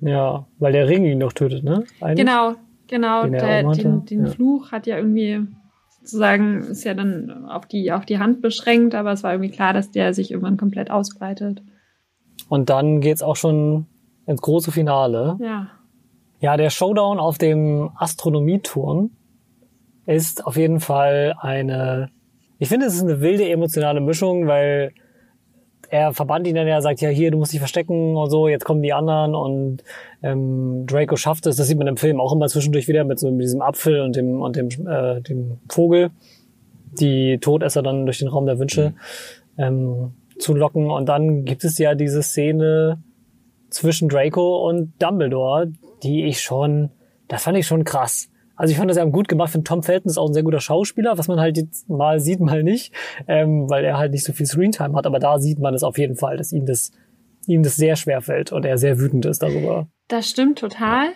S1: Ja, weil der Ring ihn doch tötet, ne?
S4: Eigentlich? Genau, genau. Den, der, den, den ja. Fluch hat ja irgendwie sozusagen, ist ja dann auf die, auf die Hand beschränkt, aber es war irgendwie klar, dass der sich irgendwann komplett ausbreitet.
S1: Und dann geht's auch schon ins große Finale.
S4: Ja.
S1: Ja, der Showdown auf dem Astronomieturm ist auf jeden Fall eine, ich finde, es ist eine wilde emotionale Mischung, weil er verbannt ihn dann ja, sagt, ja, hier, du musst dich verstecken und so, jetzt kommen die anderen und ähm, Draco schafft es, das sieht man im Film auch immer zwischendurch wieder mit so mit diesem Apfel und dem und dem, äh, dem Vogel, die Todesser dann durch den Raum der Wünsche mhm. ähm, zu locken. Und dann gibt es ja diese Szene, zwischen Draco und Dumbledore, die ich schon, das fand ich schon krass. Also ich fand das ja gut gemacht. Ich finde Tom Felton ist auch ein sehr guter Schauspieler, was man halt jetzt mal sieht, mal nicht, ähm, weil er halt nicht so viel Screentime hat. Aber da sieht man es auf jeden Fall, dass ihm das, ihm das sehr schwer fällt und er sehr wütend ist darüber.
S4: Das stimmt total.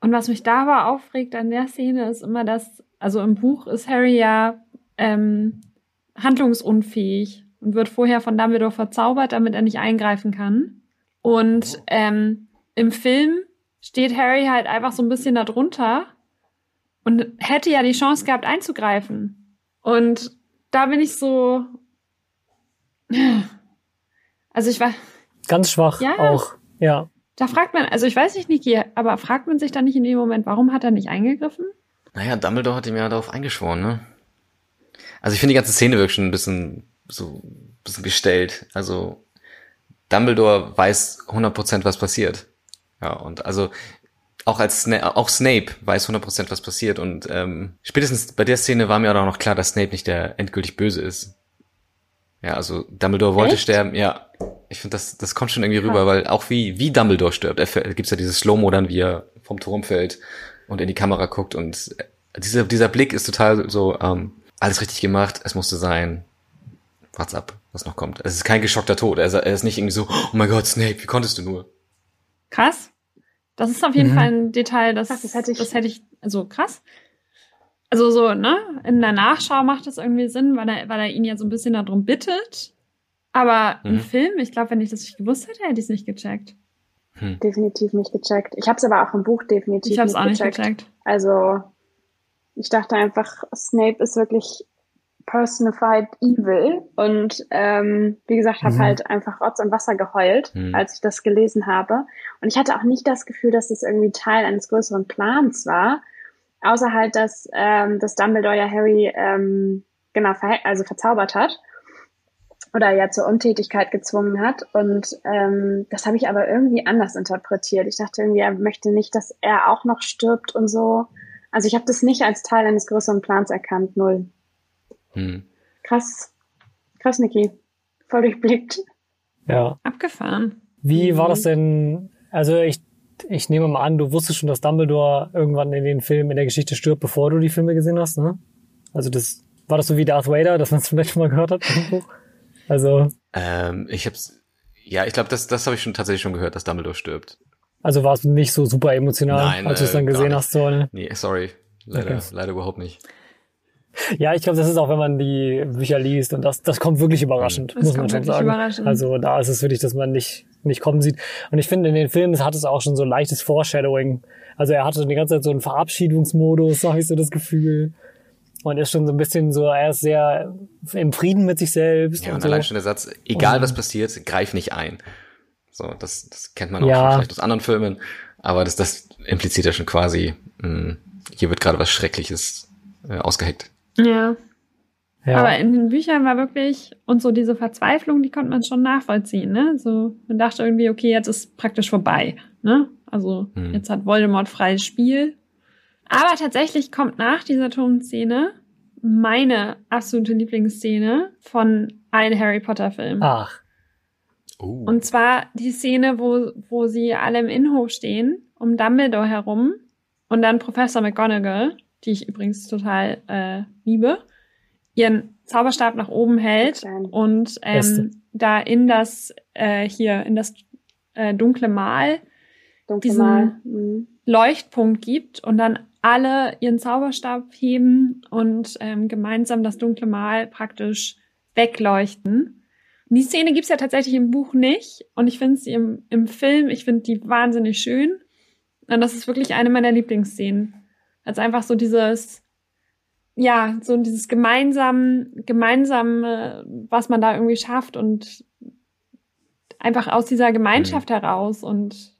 S4: Und was mich da aber aufregt an der Szene ist immer, dass, also im Buch ist Harry ja ähm, handlungsunfähig und wird vorher von Dumbledore verzaubert, damit er nicht eingreifen kann. Und ähm, im Film steht Harry halt einfach so ein bisschen darunter und hätte ja die Chance gehabt einzugreifen. Und da bin ich so. Also ich war.
S1: Ganz schwach ja, auch, ja.
S4: Da fragt man, also ich weiß nicht, Niki, aber fragt man sich dann nicht in dem Moment, warum hat er nicht eingegriffen?
S2: Naja, Dumbledore hat ihm ja darauf eingeschworen, ne? Also ich finde die ganze Szene wirklich schon ein bisschen so ein bisschen gestellt. Also Dumbledore weiß 100% was passiert. Ja, und also auch als Sna auch Snape weiß 100% was passiert und ähm, spätestens bei der Szene war mir auch noch klar, dass Snape nicht der endgültig böse ist. Ja, also Dumbledore wollte Echt? sterben, ja. Ich finde, das, das kommt schon irgendwie rüber, weil auch wie, wie Dumbledore stirbt, er gibt's ja dieses Slow-Mo dann, wie er vom Turm fällt und in die Kamera guckt und dieser, dieser Blick ist total so, ähm, alles richtig gemacht, es musste sein, wart's ab, was noch kommt. Es ist kein geschockter Tod. Er ist, er ist nicht irgendwie so, oh mein Gott, Snape, wie konntest du nur?
S4: Krass. Das ist auf jeden mhm. Fall ein Detail, das, das, hätte ich, das hätte ich, also krass. Also so, ne, in der Nachschau macht das irgendwie Sinn, weil er, weil er ihn ja so ein bisschen darum bittet. Aber mhm. im Film, ich glaube, wenn ich das nicht gewusst hätte, hätte ich es nicht gecheckt.
S3: Hm. Definitiv nicht gecheckt. Ich habe es aber auch im Buch definitiv
S4: ich hab's nicht, auch gecheckt. nicht gecheckt.
S3: Also ich dachte einfach, Snape ist wirklich personified evil und ähm, wie gesagt, habe mhm. halt einfach Rotz und Wasser geheult, mhm. als ich das gelesen habe. Und ich hatte auch nicht das Gefühl, dass das irgendwie Teil eines größeren Plans war, außer halt, dass, ähm, dass Dumbledore ja Harry ähm, genau ver also verzaubert hat oder ja zur Untätigkeit gezwungen hat. Und ähm, das habe ich aber irgendwie anders interpretiert. Ich dachte irgendwie, er möchte nicht, dass er auch noch stirbt und so. Also ich habe das nicht als Teil eines größeren Plans erkannt, null. Hm. Krass. Krass, Niki. Voll durchblickt.
S1: Ja.
S4: Abgefahren.
S1: Wie war das denn? Also ich, ich nehme mal an, du wusstest schon, dass Dumbledore irgendwann in den Film in der Geschichte stirbt, bevor du die Filme gesehen hast, ne? Also das war das so wie Darth Vader, *laughs* dass man es vielleicht schon mal gehört hat irgendwo? Also.
S2: Ähm, ich hab's. Ja, ich glaube, das, das habe ich schon tatsächlich schon gehört, dass Dumbledore stirbt.
S1: Also war es nicht so super emotional, Nein, als du es dann äh, gesehen hast, so, ne?
S2: Nee, sorry. Leider, okay. leider überhaupt nicht.
S1: Ja, ich glaube, das ist auch, wenn man die Bücher liest und das, das kommt wirklich überraschend, das muss man schon sagen. Also da ist es wirklich, dass man nicht, nicht kommen sieht. Und ich finde, in den Filmen hat es auch schon so ein leichtes Foreshadowing. Also er hatte die ganze Zeit so einen Verabschiedungsmodus, *laughs* habe ich so das Gefühl. Und ist schon so ein bisschen so, er ist sehr im Frieden mit sich selbst.
S2: Ja, und,
S1: und
S2: allein schon der Satz, egal und, was passiert, greif nicht ein. So, das, das kennt man auch ja. schon vielleicht aus anderen Filmen. Aber das, das impliziert ja schon quasi, mh, hm, hier wird gerade was Schreckliches äh, ausgeheckt.
S4: Ja. ja. Aber in den Büchern war wirklich, und so diese Verzweiflung, die konnte man schon nachvollziehen, ne? So, man dachte irgendwie, okay, jetzt ist praktisch vorbei, ne? Also, hm. jetzt hat Voldemort freies Spiel. Aber tatsächlich kommt nach dieser Turmszene meine absolute Lieblingsszene von allen Harry Potter Filmen.
S1: Ach.
S4: Oh. Und zwar die Szene, wo, wo sie alle im Innenhof stehen, um Dumbledore herum und dann Professor McGonagall die ich übrigens total äh, liebe, ihren Zauberstab nach oben hält und ähm, da in das äh, hier in das äh, dunkle Mal dunkle diesen Mal. Mhm. Leuchtpunkt gibt und dann alle ihren Zauberstab heben und ähm, gemeinsam das dunkle Mal praktisch wegleuchten. Und die Szene gibt's ja tatsächlich im Buch nicht und ich finde sie im, im Film, ich finde die wahnsinnig schön und das ist wirklich eine meiner Lieblingsszenen. Als einfach so dieses, ja, so dieses gemeinsam, gemeinsame, was man da irgendwie schafft und einfach aus dieser Gemeinschaft mhm. heraus und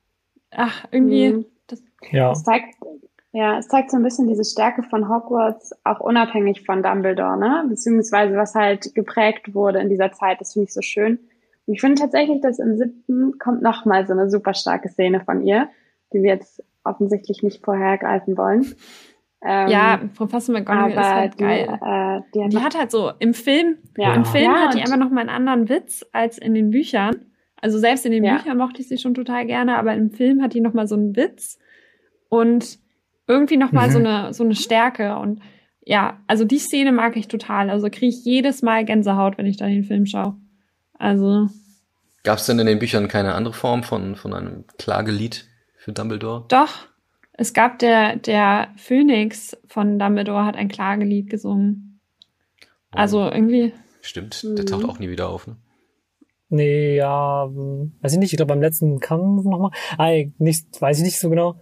S4: ach, irgendwie. Mhm.
S3: Das, ja. Es zeigt, ja, es zeigt so ein bisschen diese Stärke von Hogwarts, auch unabhängig von Dumbledore, ne? Beziehungsweise was halt geprägt wurde in dieser Zeit, das finde ich so schön. Und ich finde tatsächlich, dass im siebten kommt nochmal so eine super starke Szene von ihr, die wir jetzt offensichtlich nicht vorher greifen wollen.
S4: Ähm, ja, Professor McGonagall ist halt die, geil. Äh, die, hat, die hat, halt so im Film, ja. im Film ja, hat die einfach noch mal einen anderen Witz als in den Büchern. Also selbst in den ja. Büchern mochte ich sie schon total gerne, aber im Film hat die noch mal so einen Witz und irgendwie noch mal mhm. so eine so eine Stärke und ja, also die Szene mag ich total. Also kriege ich jedes Mal Gänsehaut, wenn ich da den Film schaue. Also
S2: Gab es denn in den Büchern keine andere Form von von einem Klagelied? Für Dumbledore?
S4: Doch. Es gab der, der Phönix von Dumbledore hat ein Klagelied gesungen. Oh. Also irgendwie.
S2: Stimmt, der taucht auch nie wieder auf, ne?
S1: Nee, ja, weiß ich nicht. Ich glaube, beim letzten kam nochmal. Ah, nicht, weiß ich nicht so genau.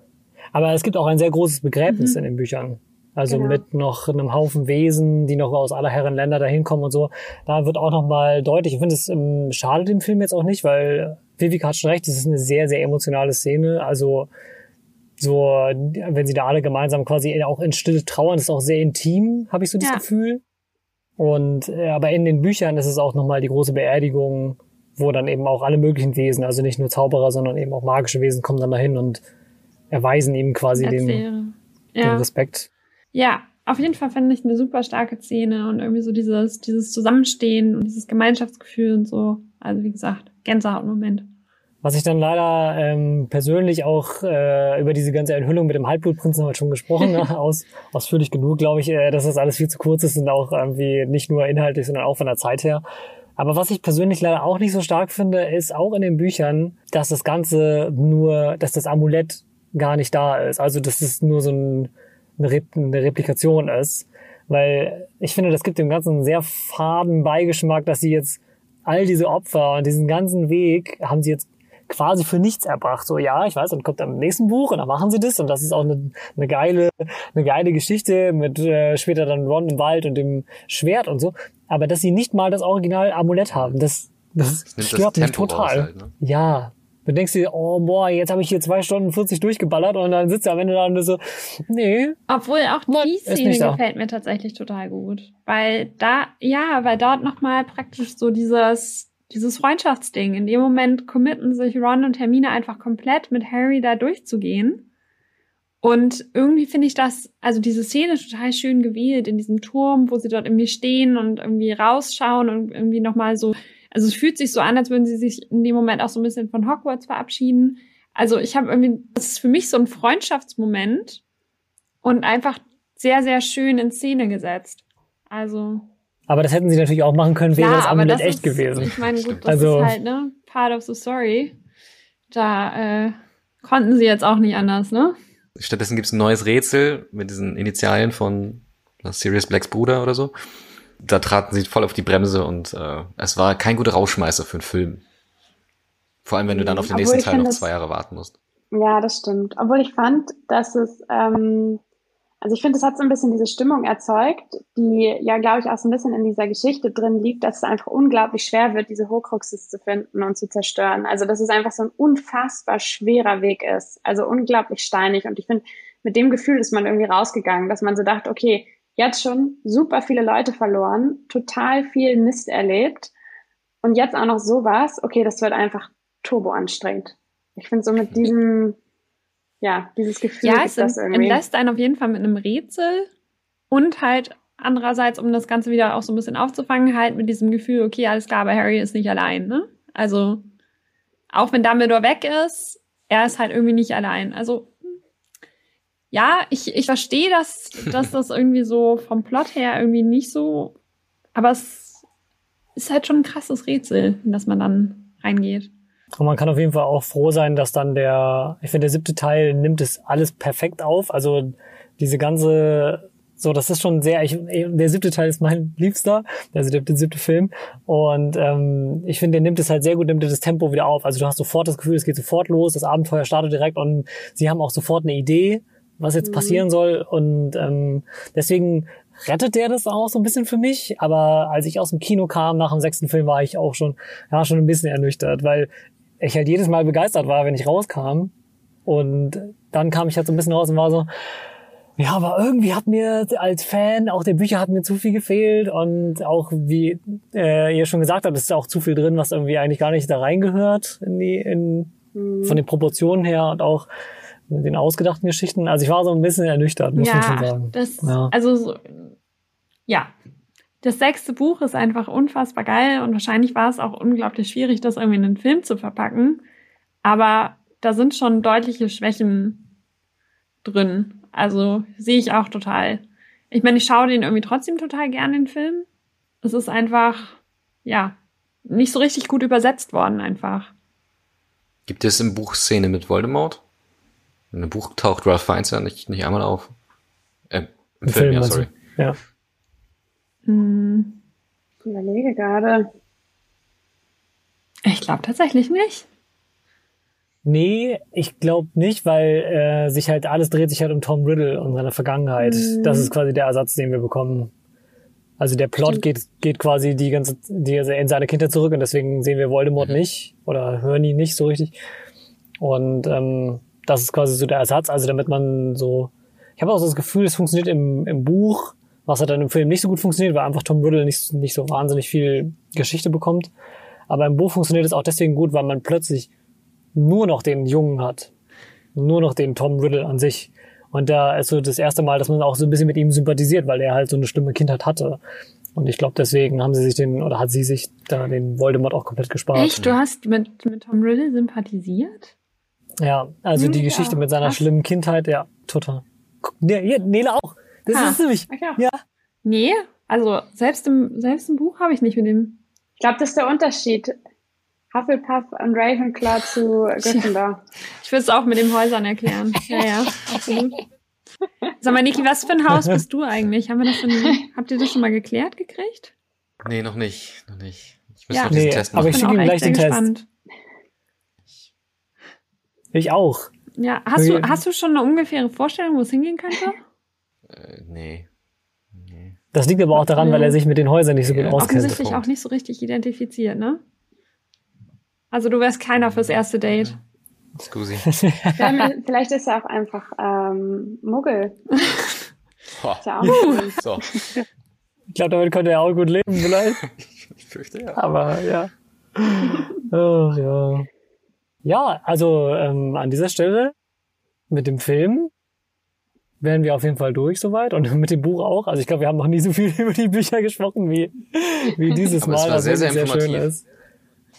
S1: Aber es gibt auch ein sehr großes Begräbnis mhm. in den Büchern. Also genau. mit noch einem Haufen Wesen, die noch aus aller Herren Länder dahin kommen und so. Da wird auch nochmal deutlich. Ich finde es ähm, schade dem Film jetzt auch nicht, weil Vivica hat schon recht, das ist eine sehr, sehr emotionale Szene. Also so, wenn sie da alle gemeinsam quasi auch in Stille trauern, ist auch sehr intim, habe ich so das ja. Gefühl. Und äh, aber in den Büchern ist es auch nochmal die große Beerdigung, wo dann eben auch alle möglichen Wesen, also nicht nur Zauberer, sondern eben auch magische Wesen kommen dann dahin und erweisen ihm quasi den, ja. den Respekt.
S4: Ja, auf jeden Fall fand ich eine super starke Szene und irgendwie so dieses, dieses Zusammenstehen und dieses Gemeinschaftsgefühl und so. Also wie gesagt, Gänsehautmoment.
S1: Was ich dann leider ähm, persönlich auch äh, über diese ganze Enthüllung mit dem Halbblutprinzen haben wir schon gesprochen, *laughs* ne? Aus, ausführlich genug, glaube ich, äh, dass das alles viel zu kurz ist und auch irgendwie nicht nur inhaltlich, sondern auch von der Zeit her. Aber was ich persönlich leider auch nicht so stark finde, ist auch in den Büchern, dass das Ganze nur, dass das Amulett gar nicht da ist. Also dass es nur so ein, eine, Re eine Replikation ist. Weil ich finde, das gibt dem Ganzen einen sehr faden Beigeschmack, dass sie jetzt all diese Opfer und diesen ganzen Weg haben sie jetzt quasi für nichts erbracht. So, ja, ich weiß, dann kommt am nächsten Buch und dann machen sie das und das ist auch eine, eine geile, eine geile Geschichte mit äh, später dann Ron im Wald und dem Schwert und so. Aber dass sie nicht mal das Original Amulett haben, das, das, das stört mich total. Halt, ne? Ja, Du denkst dir, oh boah, jetzt habe ich hier zwei Stunden 40 durchgeballert und dann sitzt er am Ende da und so, nee.
S4: Obwohl auch die Szene gefällt mir tatsächlich total gut. Weil da, ja, weil dort nochmal praktisch so dieses, dieses Freundschaftsding. In dem Moment committen sich Ron und Hermine einfach komplett mit Harry da durchzugehen. Und irgendwie finde ich das, also diese Szene total schön gewählt in diesem Turm, wo sie dort irgendwie stehen und irgendwie rausschauen und irgendwie nochmal so, also es fühlt sich so an, als würden sie sich in dem Moment auch so ein bisschen von Hogwarts verabschieden. Also ich habe irgendwie, das ist für mich so ein Freundschaftsmoment und einfach sehr, sehr schön in Szene gesetzt. Also.
S1: Aber das hätten sie natürlich auch machen können, wäre ja, das Amulett echt ist, gewesen.
S4: Ich meine, gut, das also, ist halt, ne, part of the story. Da äh, konnten sie jetzt auch nicht anders, ne?
S2: Stattdessen gibt's ein neues Rätsel mit diesen Initialien von Sirius Blacks Bruder oder so. Da traten sie voll auf die Bremse und äh, es war kein guter Rauschmeißer für einen Film. Vor allem, wenn du dann auf den Obwohl nächsten Teil noch zwei Jahre warten musst.
S3: Ja, das stimmt. Obwohl ich fand, dass es ähm, also ich finde, es hat so ein bisschen diese Stimmung erzeugt, die ja, glaube ich, auch so ein bisschen in dieser Geschichte drin liegt, dass es einfach unglaublich schwer wird, diese Horcruxes zu finden und zu zerstören. Also dass es einfach so ein unfassbar schwerer Weg ist. Also unglaublich steinig. Und ich finde, mit dem Gefühl ist man irgendwie rausgegangen, dass man so dachte, okay, jetzt schon super viele Leute verloren, total viel Mist erlebt und jetzt auch noch sowas, okay, das wird einfach turbo anstrengend. Ich finde so mit diesem ja, dieses Gefühl
S4: ja, es das irgendwie. entlässt einen auf jeden Fall mit einem Rätsel und halt andererseits, um das Ganze wieder auch so ein bisschen aufzufangen, halt mit diesem Gefühl, okay, alles klar, aber Harry ist nicht allein, ne? Also, auch wenn Dumbledore weg ist, er ist halt irgendwie nicht allein. Also, ja, ich, ich verstehe, dass, dass das irgendwie so vom Plot her irgendwie nicht so, aber es ist halt schon ein krasses Rätsel, in das man dann reingeht.
S1: Und man kann auf jeden Fall auch froh sein, dass dann der, ich finde, der siebte Teil nimmt es alles perfekt auf. Also diese ganze, so, das ist schon sehr, ich, der siebte Teil ist mein *laughs* Liebster, also der, der siebte Film. Und ähm, ich finde, der nimmt es halt sehr gut, nimmt das Tempo wieder auf. Also du hast sofort das Gefühl, es geht sofort los, das Abenteuer startet direkt und sie haben auch sofort eine Idee, was jetzt mhm. passieren soll. Und ähm, deswegen rettet der das auch so ein bisschen für mich. Aber als ich aus dem Kino kam nach dem sechsten Film, war ich auch schon, ja, schon ein bisschen ernüchtert, weil ich halt jedes Mal begeistert war, wenn ich rauskam. Und dann kam ich halt so ein bisschen raus und war so, ja, aber irgendwie hat mir als Fan, auch der Bücher hat mir zu viel gefehlt und auch wie äh, ihr schon gesagt habt, ist auch zu viel drin, was irgendwie eigentlich gar nicht da reingehört in die, in, mhm. von den Proportionen her und auch mit den ausgedachten Geschichten. Also ich war so ein bisschen ernüchtert, muss ja, man schon sagen.
S4: Das, ja, also so, ja, das sechste Buch ist einfach unfassbar geil und wahrscheinlich war es auch unglaublich schwierig, das irgendwie in einen Film zu verpacken. Aber da sind schon deutliche Schwächen drin. Also sehe ich auch total. Ich meine, ich schaue den irgendwie trotzdem total gern, den Film. Es ist einfach, ja, nicht so richtig gut übersetzt worden einfach.
S2: Gibt es im Buch Szene mit Voldemort? In dem Buch taucht Ralph Fiennes ja nicht, nicht einmal auf. Äh, im, Im Film, Film, ja, sorry.
S1: Ja.
S3: Hm. Ich überlege gerade.
S4: Ich glaube tatsächlich nicht.
S1: Nee, ich glaube nicht, weil äh, sich halt alles dreht sich halt um Tom Riddle und seine Vergangenheit. Mhm. Das ist quasi der Ersatz, den wir bekommen. Also der Plot geht, geht quasi die ganze, die, also in seine Kindheit zurück und deswegen sehen wir Voldemort mhm. nicht oder hören ihn nicht so richtig. Und ähm, das ist quasi so der Ersatz, also damit man so. Ich habe auch so das Gefühl, es funktioniert im, im Buch was hat dann im Film nicht so gut funktioniert, weil einfach Tom Riddle nicht, nicht so wahnsinnig viel Geschichte bekommt. Aber im Buch funktioniert es auch deswegen gut, weil man plötzlich nur noch den Jungen hat. Nur noch den Tom Riddle an sich. Und da ist so das erste Mal, dass man auch so ein bisschen mit ihm sympathisiert, weil er halt so eine schlimme Kindheit hatte. Und ich glaube, deswegen haben sie sich den, oder hat sie sich da den Voldemort auch komplett gespart.
S4: Echt? Du hast mit, mit Tom Riddle sympathisiert?
S1: Ja, also hm, die Geschichte ja, mit seiner krass. schlimmen Kindheit, ja, total. Ja, Nele auch. Das ah, ist nämlich. Ja.
S4: Nee, also selbst im, selbst im Buch habe ich nicht mit dem.
S3: Ich glaube, das ist der Unterschied. Hufflepuff und Ravenclaw zu *laughs* Gryffindor.
S4: Ich würde es auch mit den Häusern erklären. *laughs* Ja, ja, absolut. Sag mal, Niki, was für ein Haus bist du eigentlich? Haben wir das schon, habt ihr das schon mal geklärt gekriegt?
S2: Nee, noch nicht, noch nicht.
S1: Ich muss ja. noch diesen nee, Test machen. Aber ich schicke ihm gleich den Test. Ich auch.
S4: Ja, hast du, hast du schon eine ungefähre Vorstellung, wo es hingehen könnte? *laughs*
S2: Äh, nee.
S1: nee. Das liegt aber auch daran, weil er sich mit den Häusern nicht so gut ja. auskennt.
S4: Offensichtlich auch nicht so richtig identifiziert, ne? Also du wärst keiner fürs erste Date.
S2: Scusi. *laughs*
S3: Vielleicht ist er auch einfach ähm, Muggel. *laughs*
S2: Ist ja so.
S1: Ich glaube, damit könnte er auch gut leben, vielleicht.
S2: ich fürchte ja.
S1: Aber ja. Oh, ja. Ja, also ähm, an dieser Stelle mit dem Film wären wir auf jeden Fall durch soweit und *laughs* mit dem Buch auch. Also ich glaube, wir haben noch nie so viel *laughs* über die Bücher gesprochen wie, wie dieses
S2: Aber
S1: Mal, was
S2: sehr, sehr
S1: wirklich schön
S2: informativ.
S1: ist.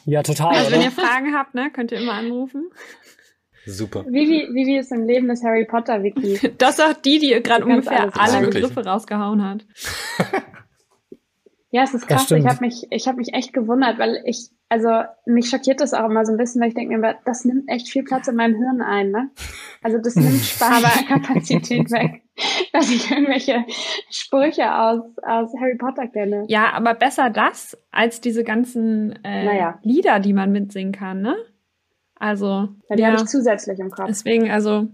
S1: Ja, total.
S4: Also wenn
S1: oder?
S4: ihr Fragen habt, ne, könnt ihr immer anrufen.
S2: Super.
S3: Vivi, Vivi ist im Leben des Harry Potter Wiki. *laughs*
S4: Das sagt die, die gerade ungefähr alle. Begriffe rausgehauen hat.
S3: Ja, es ist krass. Ich habe mich, ich habe mich echt gewundert, weil ich, also mich schockiert das auch immer so ein bisschen, weil ich denke mir, das nimmt echt viel Platz in meinem Hirn ein, ne? Also das nimmt *laughs* Speicherkapazität weg, *laughs* dass ich irgendwelche Sprüche aus aus Harry Potter kenne.
S4: Ja, aber besser das als diese ganzen äh,
S3: Naja.
S4: Lieder, die man mitsingen kann, ne? Also,
S3: Ja, die
S4: ja,
S3: habe ich zusätzlich im Kopf.
S4: deswegen, also,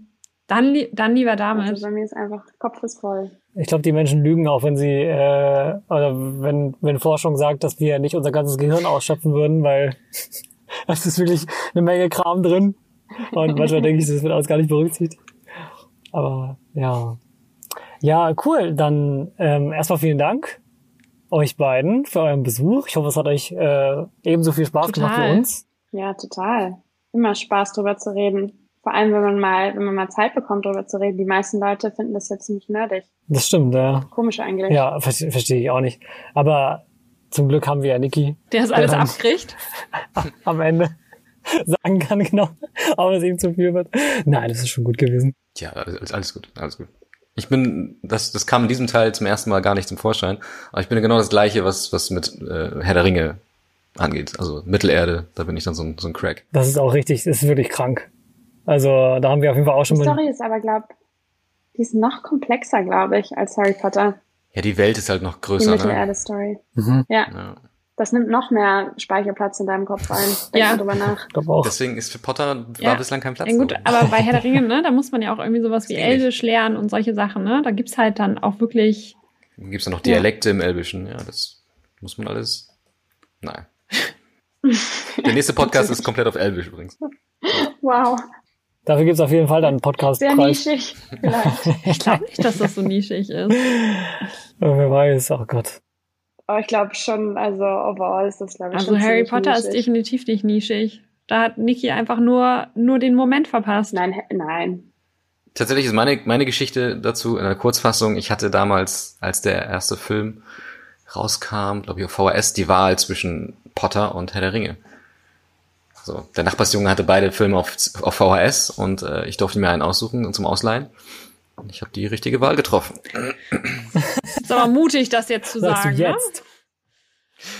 S4: dann, dann lieber damit.
S3: Also bei mir ist einfach Kopf ist voll.
S1: Ich glaube, die Menschen lügen auch, wenn sie, äh, oder wenn, wenn Forschung sagt, dass wir nicht unser ganzes Gehirn ausschöpfen würden, weil *laughs* es ist wirklich eine Menge Kram drin. Und manchmal denke ich, das wird alles gar nicht berücksichtigt. Aber ja. Ja, cool. Dann ähm, erstmal vielen Dank euch beiden für euren Besuch. Ich hoffe, es hat euch äh, ebenso viel Spaß gemacht
S4: Total.
S1: wie uns.
S3: Ja, total. Immer Spaß drüber zu reden. Vor allem, wenn man mal, wenn man mal Zeit bekommt, drüber zu reden. Die meisten Leute finden das jetzt nicht nerdig.
S1: Das stimmt, ja.
S3: Komisch eigentlich.
S1: Ja, verstehe verstehe ich auch nicht. Aber zum Glück haben wir ja Niki
S4: Der es alles abkriegt. *laughs*
S1: am Ende *laughs* sagen kann, genau, ob es ihm zu viel wird. Nein, das ist schon gut gewesen.
S2: Ja, alles, alles gut, alles gut. Ich bin, das, das kam in diesem Teil zum ersten Mal gar nicht zum Vorschein, aber ich bin genau das gleiche, was, was mit äh, Herr der Ringe angeht. Also Mittelerde, da bin ich dann so ein, so ein Crack.
S1: Das ist auch richtig, das ist wirklich krank. Also da haben wir auf jeden Fall auch
S3: Die
S1: schon mal.
S3: Story ist aber, glaub, die ist noch komplexer, glaube ich, als Harry Potter.
S2: Ja, die Welt ist halt noch
S3: Die
S2: größer, ne?
S3: Mittelerde-Story.
S1: Mhm.
S3: Ja,
S2: Ja.
S3: das nimmt noch mehr Speicherplatz in deinem Kopf ein. *laughs* Denk
S4: Ja.
S3: drüber nach.
S1: Ich glaube auch.
S2: Deswegen ist für Potter war
S4: Ja.
S2: bislang kein Platz.
S4: Ja gut,
S2: so.
S4: aber bei Herr der Ringe, ne, da muss man ja auch irgendwie sowas wie. Elbisch lernen und solche Sachen, ne? Da gibt's halt dann auch wirklich.
S2: Dann gibt's ja noch Dialekte im Elbischen, ja, das muss man alles. Nein. *laughs* Der nächste Podcast ist komplett auf Elbisch übrigens.
S3: Wow,
S1: Dafür gibt's auf jeden Fall dann einen
S3: sehr
S1: Podcast-Preis.
S3: nischig vielleicht. *laughs*
S4: Ich glaube nicht, dass das so nischig ist.
S1: Oh, wer weiß, oh Gott.
S3: Aber ich glaube schon, also overall ist das, glaube ich,
S4: Also
S3: schon
S4: Harry Potter ist
S3: nischig.
S4: definitiv nicht nischig. Da hat Niki einfach nur, nur den Moment verpasst.
S3: Nein, nein.
S2: Tatsächlich ist meine, meine Geschichte dazu in der Kurzfassung, ich hatte damals, als der erste Film rauskam, glaube ich auf VHS, die Wahl zwischen Potter und Herr der Ringe. So, der Nachbarsjunge hatte beide Filme auf, auf VHS und äh, ich durfte mir einen aussuchen zum Ausleihen. Und ich habe die richtige Wahl getroffen.
S4: Ist aber mutig, das jetzt zu
S1: Sagst
S4: sagen,
S1: du jetzt?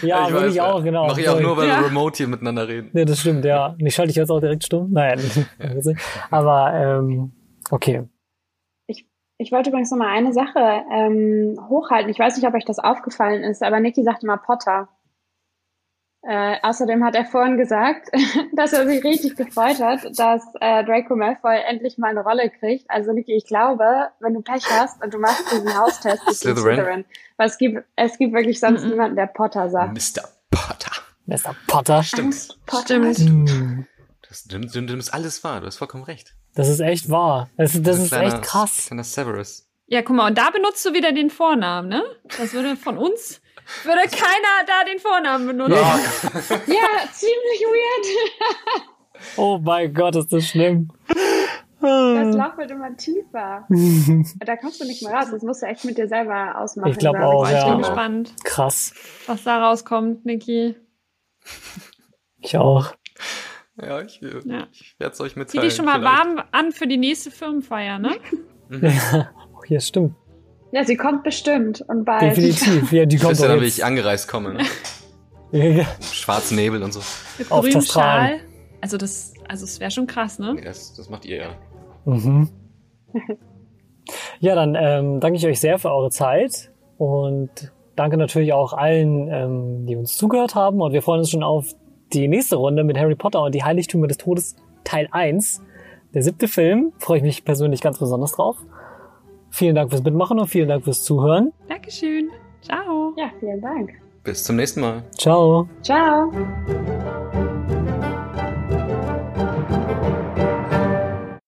S1: Ja,
S2: Ich
S1: würde
S2: weiß,
S1: ich auch,
S2: ja.
S1: genau.
S2: Mach ich auch nur, weil
S4: Ja.
S2: wir remote hier miteinander reden.
S1: Nee, das stimmt, ja. Und ich schalte dich jetzt auch direkt stumm. Nein. *laughs* Aber ähm, okay.
S3: Ich wollte übrigens noch mal eine Sache ähm, hochhalten. Ich weiß nicht, ob euch das aufgefallen ist, aber Niki sagte mal Potter. Äh, außerdem hat er vorhin gesagt, *laughs* dass er sich richtig gefreut hat, dass äh, Draco Malfoy endlich mal eine Rolle kriegt. Also Niki, ich glaube, wenn du Pech hast und du machst diesen Haustest, bist du
S2: Slytherin.
S3: Slytherin. Weil es gibt, es gibt wirklich sonst
S4: Mhm.
S3: niemanden, der Potter sagt.
S2: Mr. Potter.
S1: Mr. Potter.
S2: Stimmt.
S3: Potter.
S4: Stimmt.
S1: Hm.
S2: Das, du, du, du nimmst alles wahr, du hast vollkommen recht.
S1: Das ist echt wahr. Das, das
S2: Ein
S1: ist
S2: kleiner-
S1: echt krass.
S2: Kleiner Severus.
S4: Ja, guck mal, und da benutzt du wieder den Vornamen, ne? Das würde von uns, würde keiner da den Vornamen benutzen.
S1: Ja.
S3: Ja, ziemlich weird.
S1: Oh mein Gott, ist das schlimm.
S3: Das Loch wird immer tiefer. *laughs* Da kommst du nicht mehr raus. Das musst du echt mit dir selber ausmachen.
S1: Ich glaub
S3: glaub
S1: auch,
S4: ich
S1: ja.
S4: bin gespannt,
S1: Krass.
S4: was da rauskommt, Niki.
S1: Ich auch.
S2: Ja, ich,
S4: Ja.
S2: ich werde es euch
S4: Zieh
S2: mitteilen.
S4: dich schon mal
S2: vielleicht.
S4: warm an für die nächste Firmenfeier, ne?
S1: Ja, *laughs* *laughs* oh, hier stimmt.
S3: Ja, sie kommt bestimmt und bald.
S1: Definitiv. Ja, die
S2: Ich
S1: kommt
S2: wüsste
S1: doch
S2: dann, wie ich angereist komme. Ne? *laughs*
S1: Ja,
S2: Schwarzen Nebel und so.
S4: Mit
S1: Auf
S4: grünem
S1: das.
S4: Schal. Also das, also es wäre schon krass, ne?
S2: Nee, das, das macht ihr ja.
S1: Mhm. Ja, dann ähm, danke ich euch sehr für eure Zeit und danke natürlich auch allen, ähm, die uns zugehört haben. Und wir freuen uns schon auf die nächste Runde mit Harry Potter und die Heiligtümer des Todes Teil 1. Der siebte Film. Freue ich mich persönlich ganz besonders drauf. Vielen Dank fürs Mitmachen und vielen Dank fürs Zuhören.
S4: Dankeschön. Ciao.
S3: Ja, vielen Dank.
S2: Bis zum nächsten Mal.
S1: Ciao.
S3: Ciao.